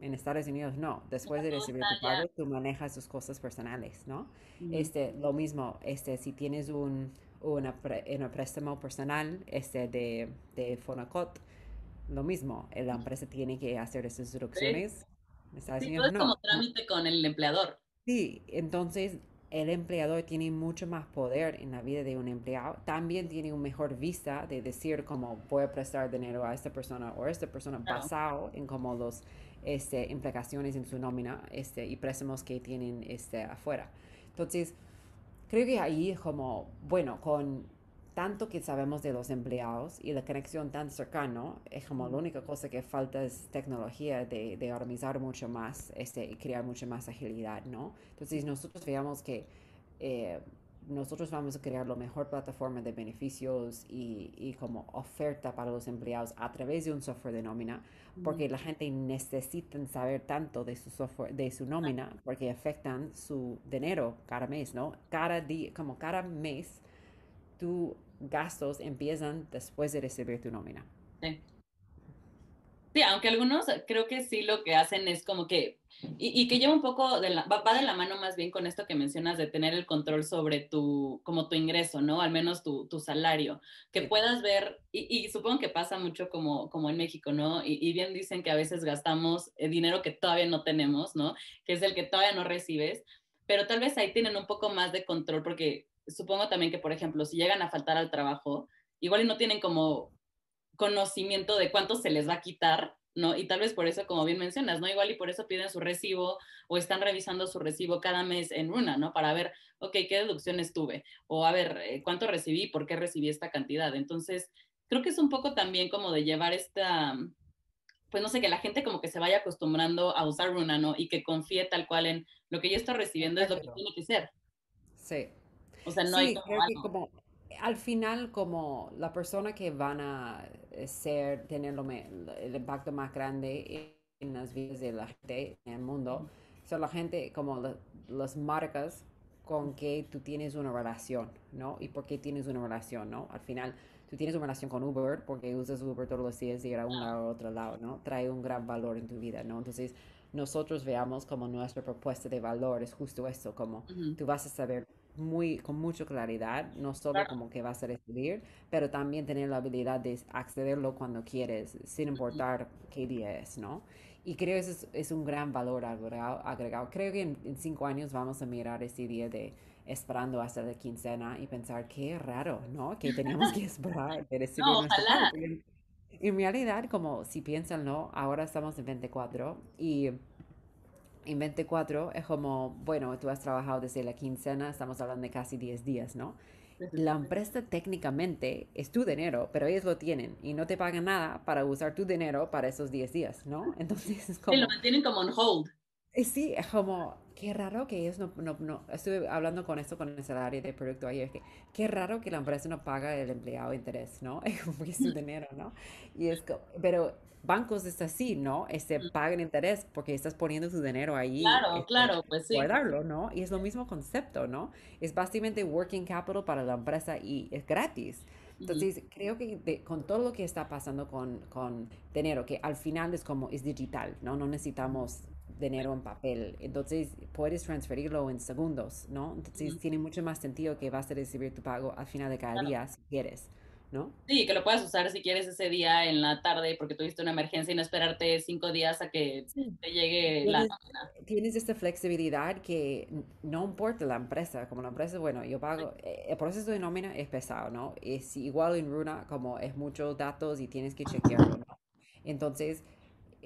En Estados Unidos no. Después de recibir tu pago, tú manejas tus cosas personales, ¿no? Este, lo mismo, este, si tienes un, una, préstamo personal este, de, de Fonacot, lo mismo, la empresa tiene que hacer esas deducciones. Sí, es como trámite con el empleador. Sí, entonces el empleador tiene mucho más poder en la vida de un empleado. También tiene un mejor vista de decir cómo voy a prestar dinero a esta persona o a esta persona basado en cómo los este, implicaciones en su nómina este, y préstamos que tienen este, afuera. Entonces, creo que ahí como, bueno, con tanto que sabemos de los empleados y la conexión tan cercana, es como la única cosa que falta es tecnología de, de organizar mucho más este, y crear mucha más agilidad, ¿no? Entonces nosotros veamos que eh, nosotros vamos a crear la mejor plataforma de beneficios y, y, como oferta para los empleados a través de un software de nómina, porque la gente necesita saber tanto de su software, de su nómina, porque afectan su dinero cada mes, ¿no? Cada día, como cada mes, tus gastos empiezan después de recibir tu nómina. Sí. Sí, aunque algunos creo que sí lo que hacen es como que, y, que lleva un poco, de la, va, de la mano más bien con esto que mencionas de tener el control sobre tu, como tu ingreso, ¿no? Al menos tu, tu salario, que puedas ver, y, supongo que pasa mucho como, como en México, ¿no? Y, bien dicen que a veces gastamos el dinero que todavía no tenemos, ¿no? Que es el que todavía no recibes, pero tal vez ahí tienen un poco más de control porque supongo también que, por ejemplo, si llegan a faltar al trabajo, igual y no tienen como conocimiento de cuánto se les va a quitar, ¿no? Y tal vez por eso, como bien mencionas, ¿no? Igual y por eso piden su recibo o están revisando su recibo cada mes en Runa, ¿no? Para ver, ok, ¿qué deducciones tuve? O a ver, eh, ¿cuánto recibí? ¿Por qué recibí esta cantidad? Entonces, creo que es un poco también como de llevar esta, pues no sé, que la gente como que se vaya acostumbrando a usar Runa, ¿no? Y que confíe tal cual en lo que yo estoy recibiendo es lo que tiene que ser. Sí. O sea, no hay como, que como al final como la persona que van a eh, ser, tener el impacto más grande en las vidas de la gente en el mundo, son la gente como las marcas con que tú tienes una relación, ¿no? Y por qué tienes una relación, ¿no? Al final, tú tienes una relación con Uber porque usas Uber todos los días y ir a un lado a otro lado, ¿no? Trae un gran valor en tu vida, ¿no? Entonces, nosotros veamos como nuestra propuesta de valor es justo eso, como tú vas a saber muy, con mucha claridad, no solo como que vas a recibir, pero también tener la habilidad de accederlo cuando quieres, sin importar qué día es, ¿no? Y creo que eso es, es un gran valor agregado. Creo que en, cinco años vamos a mirar ese día de esperando hasta la quincena y pensar qué raro, ¿no? Que teníamos que esperar de recibir no, ojalá. En, en realidad, como si piensan, ¿no? Ahora estamos en 24 y en 24 es como, bueno, tú has trabajado desde la quincena, estamos hablando de casi 10 días, ¿no? La empresa técnicamente es tu dinero, pero ellos lo tienen y no te pagan nada para usar tu dinero para esos 10 días, ¿no? Entonces es como... Sí, lo mantienen como on hold. Eh, sí, es como, qué raro que ellos no, no, no, estuve hablando con esto con el salario de producto ayer, que qué raro que la empresa no paga el empleado interés, ¿no? Es como que es su dinero, ¿no? Y es como, pero bancos es así, ¿no? Este, pagan interés porque estás poniendo tu dinero ahí. Claro, este, claro, pues sí. Guardarlo, ¿no? Y es lo mismo concepto, ¿no? Es básicamente working capital para la empresa y es gratis. Entonces, creo que con todo lo que está pasando con, con dinero, que al final es como, es digital, ¿no? No necesitamos dinero en papel. Entonces, puedes transferirlo en segundos, ¿no? Entonces, tiene mucho más sentido que vas a recibir tu pago al final de cada día si quieres. ¿No? Sí, que lo puedas usar si quieres ese día en la tarde porque tuviste una emergencia y no esperarte cinco días a que te llegue la nómina. Tienes esta flexibilidad que no importa la empresa, como la empresa, bueno, yo pago, eh, el proceso de nómina es pesado, ¿no? Es igual en Runa, como es muchos datos y tienes que chequearlo, ¿no? Entonces,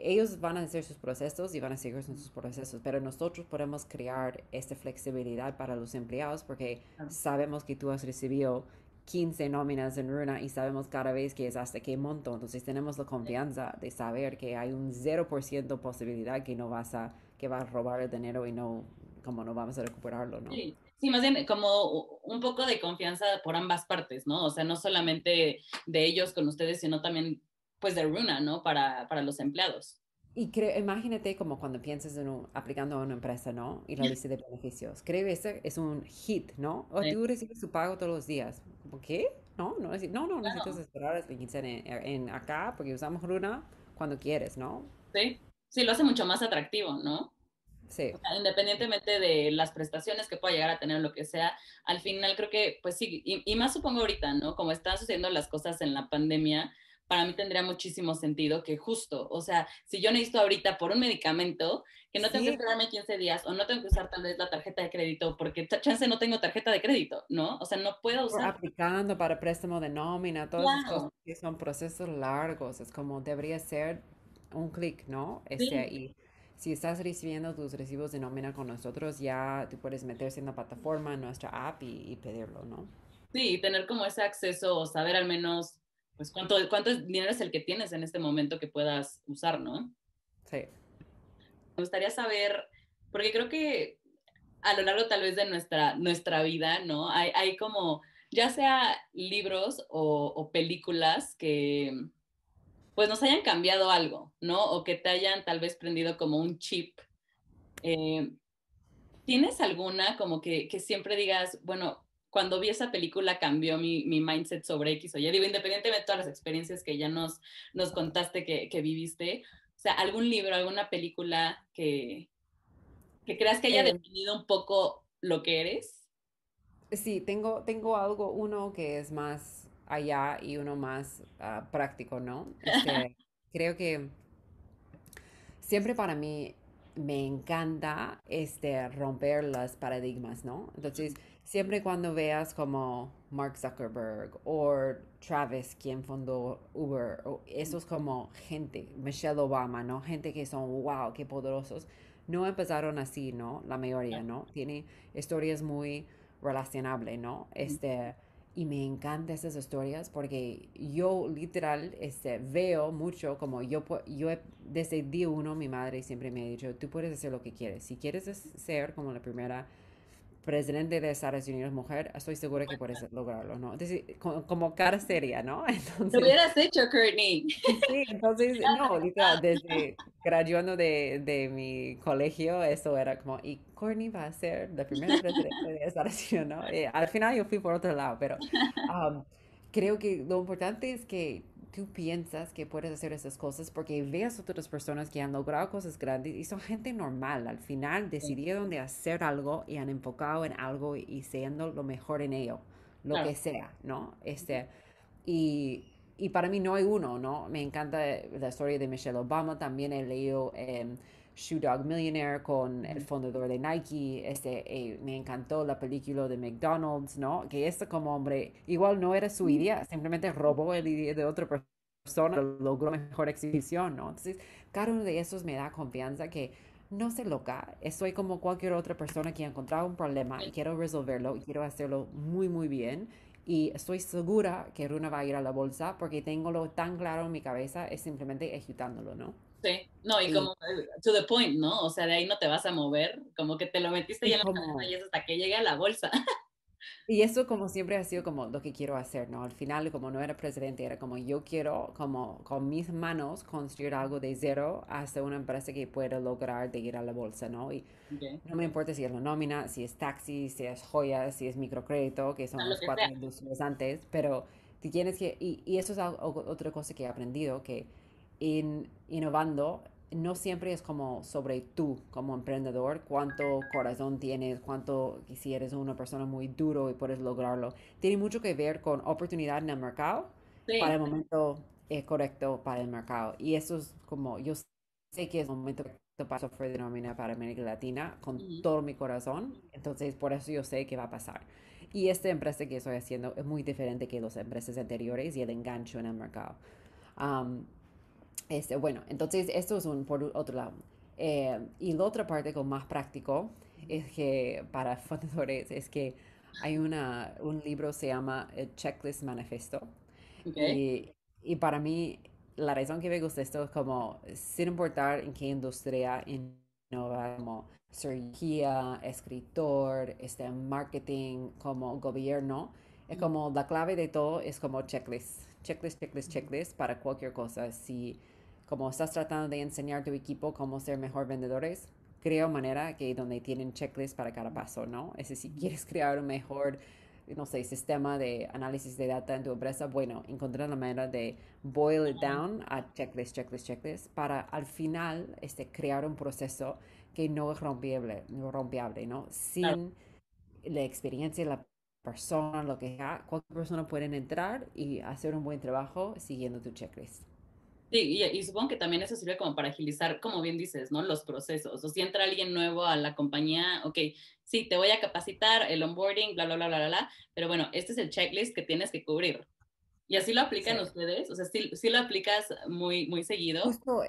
ellos van a hacer sus procesos y van a seguir sus procesos, pero nosotros podemos crear esta flexibilidad para los empleados porque sabemos que tú has recibido 15 nóminas en Runa y sabemos cada vez que es hasta qué monto. Entonces tenemos la confianza de saber que hay un 0% posibilidad que no vas a, que vas a robar el dinero y no, como no vamos a recuperarlo, ¿no? Sí. sí. más bien como un poco de confianza por ambas partes, ¿no? O sea, no solamente de ellos con ustedes, sino también pues de Runa, ¿no? Para, para los empleados. Y creo, imagínate como cuando piensas en un, aplicando a una empresa, ¿no? Y la lista de beneficios. Creo que ese es un hit, ¿no? O tú recibes tu pago todos los días. ¿Qué? No, no, no, no, necesitas esperar a en, en, acá porque usamos Runa cuando quieres, ¿no? Sí, sí, lo hace mucho más atractivo, ¿no? Sí. independientemente de las prestaciones que pueda llegar a tener, lo que sea, al final creo que, pues sí, y, y más supongo ahorita, ¿no? Como están sucediendo las cosas en la pandemia, para mí tendría muchísimo sentido que justo, o sea, si yo necesito ahorita por un medicamento, que no tengo que esperarme 15 días o no tengo que usar tal vez la tarjeta de crédito porque chance no tengo tarjeta de crédito, ¿no? O sea, no puedo usar. aplicando para préstamo de nómina, todas esas cosas que son procesos largos, es como debería ser un clic, ¿no? Este, Y si estás recibiendo tus recibos de nómina con nosotros, ya tú puedes meterse en la plataforma, en nuestra app y, y pedirlo, ¿no? Sí, tener como ese acceso o saber al menos pues cuánto, cuánto dinero es el que tienes en este momento que puedas usar, ¿no? Sí. Me gustaría saber, porque creo que a lo largo tal vez de nuestra, nuestra vida, ¿no? Hay, hay como, ya sea libros o, películas que pues nos hayan cambiado algo, ¿no? O que te hayan tal vez prendido como un chip. Eh, ¿Tienes alguna como que, que siempre digas, bueno, cuando vi esa película cambió mi, mi, mindset sobre X o Y. Digo, independientemente de todas las experiencias que ya nos, nos contaste que, que viviste, o sea, algún libro, alguna película que, que creas que haya eh. definido un poco lo que eres. Sí, tengo, tengo algo, uno que es más allá y uno más ah, práctico, ¿no? Este, creo que siempre para mí me encanta este, romper los paradigmas, ¿no? Entonces, siempre cuando veas como Mark Zuckerberg o Travis, quien fundó Uber, o esos como gente, Michelle Obama, ¿no? Gente que son, wow, qué poderosos. No empezaron así, ¿no? La mayoría, ¿no? Tiene historias muy relacionables, ¿no? Este, y me encantan esas historias porque yo literal este, veo mucho como yo, yo desde día uno mi madre siempre me ha dicho, tú puedes hacer lo que quieres. Si quieres ser como la primera presidente de Estados Unidos mujer, estoy segura que puedes lograrlo, ¿no? Entonces, como, cara seria, ¿no? Entonces, Lo hubieras hecho, Courtney. Sí, entonces, no, desde graduando de, de, mi colegio, eso era como, y Courtney va a ser la primera presidenta de Estados Unidos, ¿no? Y al final yo fui por otro lado, pero um, creo que lo importante es que tú piensas que puedes hacer esas cosas porque veas otras personas que han logrado cosas grandes y son gente normal. Al final decidieron de hacer algo y han enfocado en algo y siendo lo mejor en ello, lo que sea, ¿no? Este, y, y, para mí no hay uno, ¿no? Me encanta la historia de Michelle Obama, también he leído... Eh, Shoe Dog Millionaire con el fundador de Nike. Este, eh, me encantó la película de McDonald's, ¿no? Que este como hombre, igual no era su idea, simplemente robó el idea de otra persona, logró mejor exhibición, ¿no? Entonces, cada uno de esos me da confianza que no se loca, estoy como cualquier otra persona que ha encontrado un problema y quiero resolverlo y quiero hacerlo muy, muy bien. Y estoy segura que Runa va a ir a la bolsa porque tengo lo tan claro en mi cabeza, es simplemente ejecutándolo, ¿no? Sí, no, y como eh, to the point, ¿no? O sea, de ahí no te vas a mover, como que te lo metiste ya en la cabeza y es hasta que llegue a la bolsa. Y eso como siempre ha sido como lo que quiero hacer, ¿no? Al final, como no era presidente, era como yo quiero como con mis manos construir algo de cero hasta una empresa que pueda lograr de ir a la bolsa, ¿no? Y no me importa si es la nómina, si es taxi, si es joyas, si es microcrédito, que son los cuatro industrias antes, pero tienes que, y, y eso es algo, otra cosa que he aprendido, que in, innovando no siempre es como sobre tú como emprendedor, cuánto corazón tienes, cuánto, si eres una persona muy duro y puedes lograrlo. Tiene mucho que ver con oportunidad en el mercado para el momento eh, correcto para el mercado. Y eso es como, yo sé que es el momento correcto para software de para América Latina con todo mi corazón. Entonces, por eso yo sé que va a pasar. Y esta empresa que estoy haciendo es muy diferente que las empresas anteriores y el engancho en el mercado. Este, bueno, entonces esto es un por otro lado. Eh, y la otra parte con más práctico es que para fundadores es que hay una, un libro se llama el Checklist Manifesto. Y, y, para mí la razón que me gusta esto es como, sin importar en qué industria innova, como cirugía, escritor, este, marketing, como gobierno, es como la clave de todo es como checklist, checklist, checklist, checklist para cualquier cosa. Si como estás tratando de enseñar a tu equipo cómo ser mejor vendedores, crea manera que donde tienen checklist para cada paso, ¿no? Es decir, si quieres crear un mejor, no sé, sistema de análisis de data en tu empresa, bueno, encontrar la manera de boil it down a checklist, checklist, checklist, para al final este, crear un proceso que no es rompible, no rompiable, ¿no? Sin la experiencia de la persona, lo que sea, cualquier persona puede entrar y hacer un buen trabajo siguiendo tu checklist. Sí, y, supongo que también eso sirve como para agilizar, como bien dices, ¿no? Los procesos. O si entra alguien nuevo a la compañía, ok, sí, te voy a capacitar, el onboarding, bla, bla, bla, bla, bla, bla, pero bueno, este es el checklist que tienes que cubrir. ¿Y así lo aplican ustedes? O sea, ¿sí, lo aplicas muy, muy seguido? Justo eh,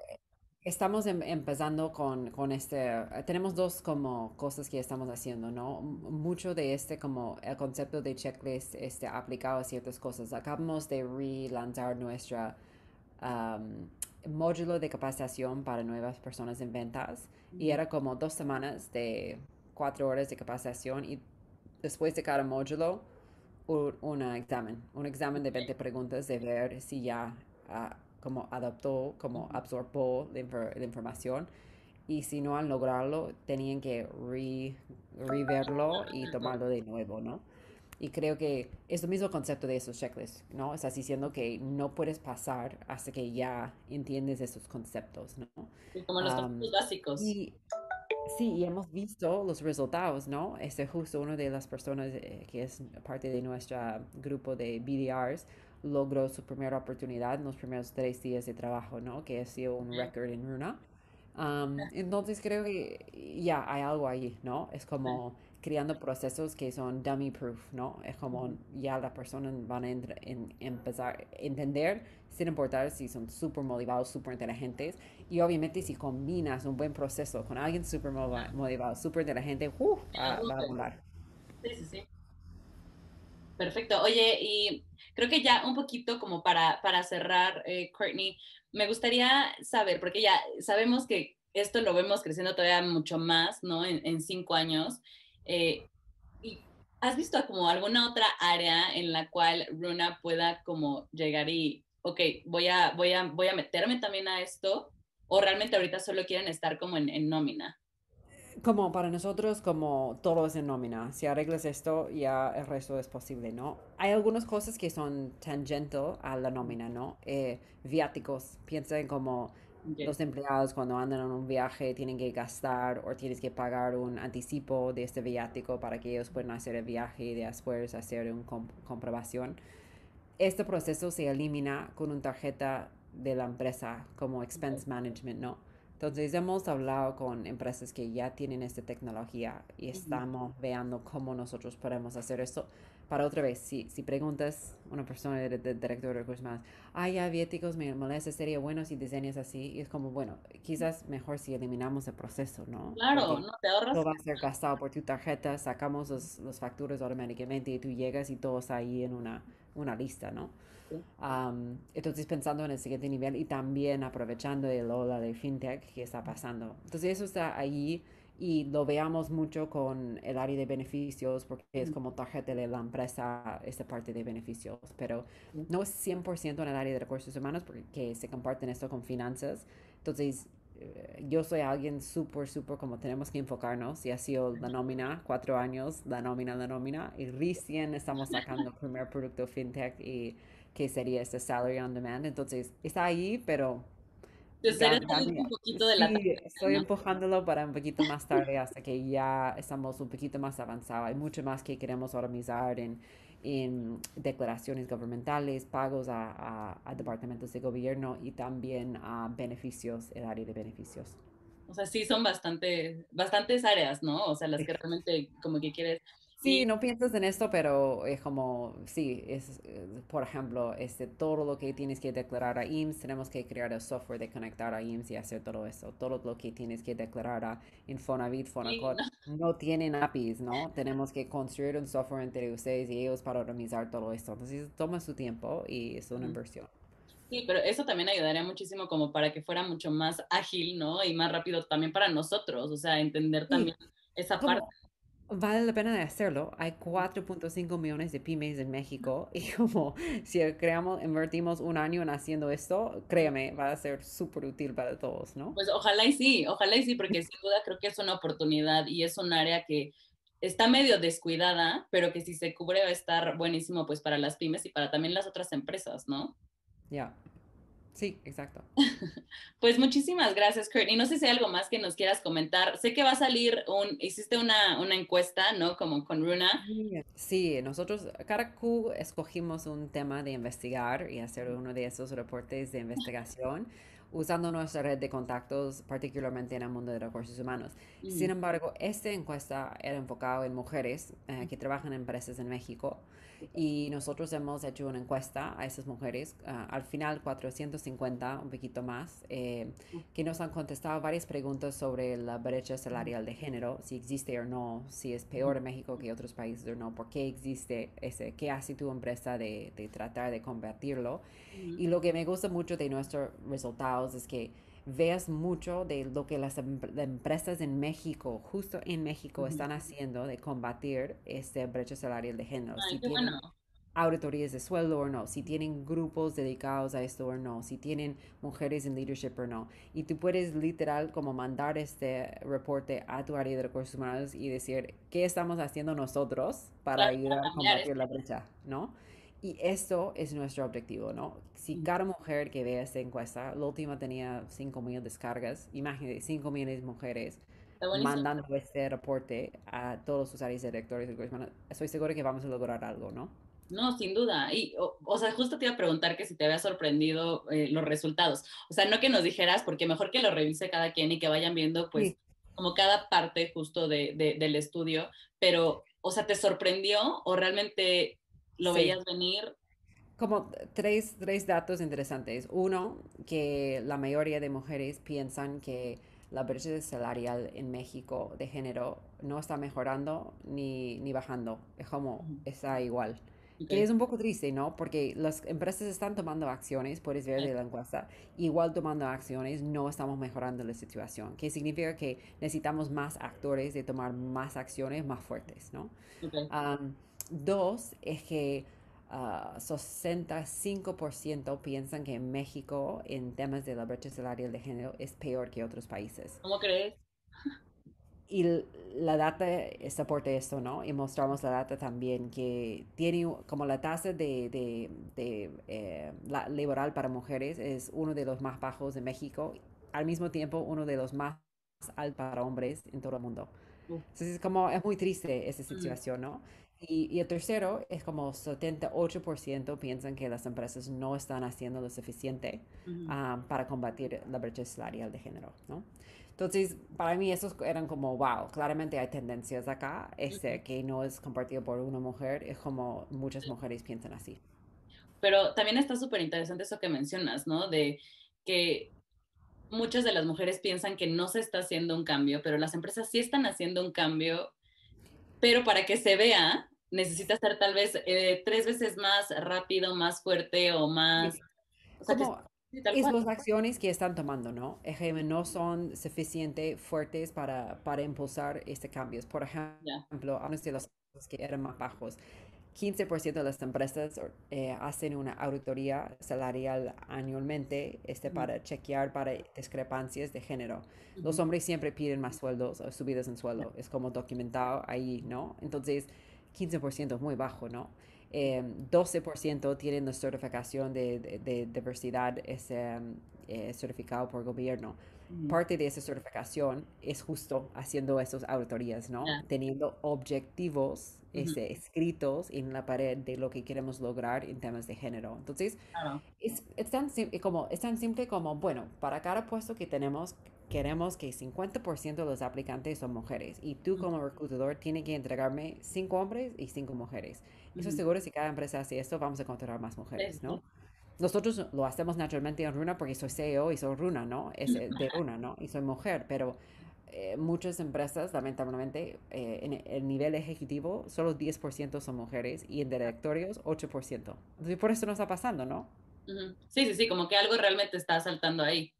estamos em, empezando con, con, este, tenemos dos como cosas que estamos haciendo, ¿no? Mucho de este como el concepto de checklist este, aplicado a ciertas cosas. Acabamos de relanzar nuestra módulo de capacitación para nuevas personas en ventas. Y era como dos semanas de cuatro horas de capacitación y después de cada módulo un, examen, un examen de 20 preguntas de ver si ya uh, como adaptó, como absorbió la, información. Y si no han logrado tenían que reverlo y tomarlo de nuevo, ¿no? Y creo que es el mismo concepto de esos checklists, ¿no? Estás diciendo que no puedes pasar hasta que ya entiendes esos conceptos, ¿no? como los conceptos básicos. Y, sí, y hemos visto los resultados, ¿no? Este justo una de las personas eh, que es parte de nuestro grupo de BDRs logró su primera oportunidad en los primeros tres días de trabajo, ¿no? Que ha sido un récord en Runa. entonces creo que ya hay algo ahí, ¿no? Es como creando procesos que son dummy proof, ¿no? Es como ya las personas van a empezar a entender sin importar si son súper motivados, súper inteligentes. Y obviamente si combinas un buen proceso con alguien súper motivado, súper inteligente, uh, va, a volar. Sí, sí, sí. Perfecto. Oye, y creo que ya un poquito como para, para cerrar, eh, Courtney, me gustaría saber, porque ya sabemos que esto lo vemos creciendo todavía mucho más, ¿no? En, cinco años. Eh, ¿Y has visto como alguna otra área en la cual Runa pueda como llegar y, ok, voy a, voy a, voy a meterme también a esto? ¿O realmente ahorita solo quieren estar como en nómina? como para nosotros, como todo es en nómina. Si arreglas esto, ya el resto es posible, ¿no? Hay algunas cosas que son tangentes a la nómina, ¿no? Eh, viáticos. Piensa en como los empleados cuando andan en un viaje tienen que gastar o tienes que pagar un anticipo de este viático para que ellos puedan hacer el viaje y después hacer una comprobación. Este proceso se elimina con una tarjeta de la empresa como expense management, ¿no? Entonces hemos hablado con empresas que ya tienen esta tecnología y estamos viendo cómo nosotros podemos hacer esto. Para otra vez, si, si preguntas a una persona de, director de recursos humanos, ay, ya viéticos me molesta, sería bueno si diseñas así. Y es como, bueno, quizás mejor si eliminamos el proceso, ¿no? Claro, no te ahorras. Todo va a ser gastado por tu tarjeta, sacamos los, los facturas automáticamente y tú llegas y todo está ahí en una, una lista, ¿no? entonces pensando en el siguiente nivel y también aprovechando el ola de fintech que está pasando. Entonces eso está ahí y lo veamos mucho con el área de beneficios porque es como tarjeta de la empresa esta parte de beneficios, pero no es 100% en el área de recursos humanos porque se comparten esto con finanzas. Entonces eh, yo soy alguien súper, súper como tenemos que enfocarnos y ha sido la nómina, cuatro años, la nómina, la nómina y recién estamos sacando el primer producto fintech y que sería este salary on demand. Entonces, está ahí, pero... un poquito de la estoy empujándolo para un poquito más tarde hasta que ya estamos un poquito más avanzados. Hay mucho más que queremos organizar en, en declaraciones gubernamentales, pagos a, a, departamentos de gobierno y también a beneficios, el área de beneficios. O sea, sí son bastante, bastantes áreas, ¿no? O sea, las que realmente como que quieres Sí, no piensas en esto, pero es como, sí, es, eh, por ejemplo, este, todo lo que tienes que declarar a IMSS, tenemos que crear el software de conectar a IMSS y hacer todo eso. Todo lo que tienes que declarar a Infonavit, Fonacot, no. tienen APIs, ¿no? Tenemos que construir un software entre ustedes y ellos para organizar todo esto. Entonces, toma su tiempo y es una inversión. Sí, pero eso también ayudaría muchísimo como para que fuera mucho más ágil, ¿no? Y más rápido también para nosotros, o sea, entender también esa parte vale la pena de hacerlo. Hay 4.5 millones de pymes en México y como si creamos, invertimos un año en haciendo esto, créeme, va a ser súper útil para todos, ¿no? Pues ojalá y sí, ojalá y sí, porque sin duda creo que es una oportunidad y es un área que está medio descuidada, pero que si se cubre va a estar buenísimo pues para las pymes y para también las otras empresas, ¿no? Ya. Sí, exacto. Pues muchísimas gracias, Kurt. Y no sé si hay algo más que nos quieras comentar. Sé que va a salir un, hiciste una, una encuesta, ¿no? Como con Runa. Sí, nosotros, cada Q escogimos un tema de investigar y hacer uno de esos reportes de investigación usando nuestra red de contactos, particularmente en el mundo de recursos humanos. Sin embargo, esta encuesta era enfocada en mujeres eh, que trabajan en empresas en México y nosotros hemos hecho una encuesta a esas mujeres, ah, al final 450, un poquito más, eh, que nos han contestado varias preguntas sobre la brecha salarial de género, si existe o no, si es peor en México que otros países o no, por qué existe ese, qué hace tu empresa de, de tratar de convertirlo. Y lo que me gusta mucho de nuestros resultados es que veas mucho de lo que las em, empresas en México, justo en México, están haciendo de combatir este brecha salarial de género. si tienen auditorías de sueldo o no, si tienen grupos dedicados a esto o no, si tienen mujeres en leadership o no. Y tú puedes literal como mandar este reporte a tu área de recursos humanos y decir, ¿qué estamos haciendo nosotros para ayudar a combatir la brecha? ¿No? Y esto es nuestro objetivo, ¿no? Si cada mujer que vea esta encuesta, la última tenía 5 millones de descargas, imagínate, 5 millones de mujeres mandando este reporte a todos sus áreas directores, estoy seguro que vamos a lograr algo, ¿no? No, sin duda. Y, o, sea, justo te iba a preguntar que si te había sorprendido eh, los resultados. O sea, no que nos dijeras, porque mejor que lo revise cada quien y que vayan viendo, pues, como cada parte justo de, del estudio, pero, o sea, ¿te sorprendió o realmente ¿Lo veías venir? Como tres, tres datos interesantes. Uno, que la mayoría de mujeres piensan que la brecha salarial en México de género no está mejorando ni, ni bajando, es como está igual. Que es un poco triste, ¿no? Porque las empresas están tomando acciones, puedes ver de la encuesta, igual tomando acciones no estamos mejorando la situación, que significa que necesitamos más actores de tomar más acciones más fuertes, ¿no? Dos, es que 65% ah, piensan que en México en temas de la brecha salarial de género es peor que otros países. ¿Cómo crees? Y la data soporta esto, ¿no? Y mostramos la data también que tiene como la tasa de, de, de eh, la, laboral para mujeres es uno de los más bajos de México, al mismo tiempo uno de los más altos para hombres en todo el mundo. Entonces es como, es muy triste esa situación, ¿no? Y, el tercero es como 78% piensan que las empresas no están haciendo lo suficiente ah, para combatir la brecha salarial de género, ¿no? Entonces, para mí esos eran como, wow, claramente hay tendencias acá, este, que no es compartido por una mujer, es como muchas mujeres piensan así. Pero también está súper interesante eso que mencionas, ¿no? De que muchas de las mujeres piensan que no se está haciendo un cambio, pero las empresas sí están haciendo un cambio, pero para que se vea, necesita ser tal vez eh, tres veces más rápido, más fuerte o más... O sea, es las acciones que están tomando, ¿no? no son suficientemente fuertes para, para impulsar este cambio. Por ejemplo, algunos de los que eran más bajos, 15% de las empresas eh, hacen una auditoría salarial anualmente este, para chequear para discrepancias de género. Los hombres siempre piden más sueldos o subidas en sueldo. Es como documentado ahí, ¿no? Entonces, 15% es muy bajo, ¿no? 12% em, tienen la certificación de, diversidad es, em, eh, certificado por gobierno. Parte de esa certificación es justo haciendo esas auditorías, ¿no? Teniendo objetivos este, escritos en la pared de lo que queremos lograr en temas de género. Entonces, es, tan, como, es tan simple como, bueno, para cada puesto que tenemos, queremos que 50% de los aplicantes son mujeres y tú como reclutador tienes que entregarme 5 hombres y 5 mujeres. Eso es seguro si cada empresa hace esto, vamos a encontrar más mujeres, ¿no? Nosotros lo hacemos naturalmente en Runa porque soy CEO y soy Runa, ¿no? Es eh, de Runa, ¿no? Y soy mujer, pero eh, muchas empresas, lamentablemente, eh, en el nivel ejecutivo, solo 10% son mujeres y en directorios, 8%. Entonces, por eso no está pasando, ¿no? Sí, sí, sí, como que algo realmente está saltando ahí.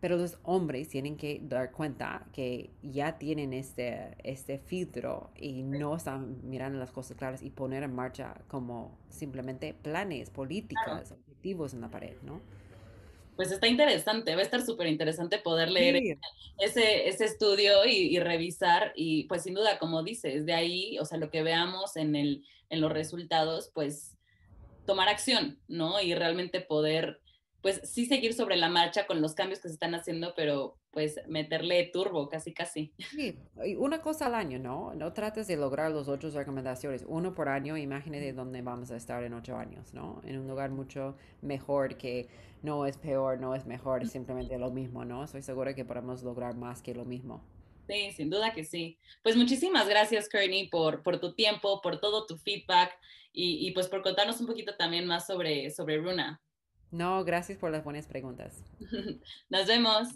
Pero los hombres tienen que dar cuenta que ya tienen este, este filtro y no están mirando las cosas claras y poner en marcha como simplemente planes, políticas, objetivos en la pared, ¿no? Pues está interesante, va a estar súper interesante poder leer ese, ese estudio y, y, revisar y pues sin duda, como dices, de ahí, o sea, lo que veamos en, el, en los resultados, pues tomar acción, ¿no? Y realmente poder pues sí seguir sobre la marcha con los cambios que se están haciendo, pero pues meterle turbo, casi, casi. Sí, una cosa al año, ¿no? No trates de lograr los ocho recomendaciones, uno por año, imagínate dónde vamos a estar en ocho años, ¿no? En un lugar mucho mejor que no es peor, no es mejor, es simplemente lo mismo, ¿no? Estoy segura que podemos lograr más que lo mismo. Sí, sin duda que sí. Pues muchísimas gracias, Kearney, por, por tu tiempo, por todo tu feedback y, y pues por contarnos un poquito también más sobre, sobre Runa. No, gracias por las buenas preguntas. Nos vemos.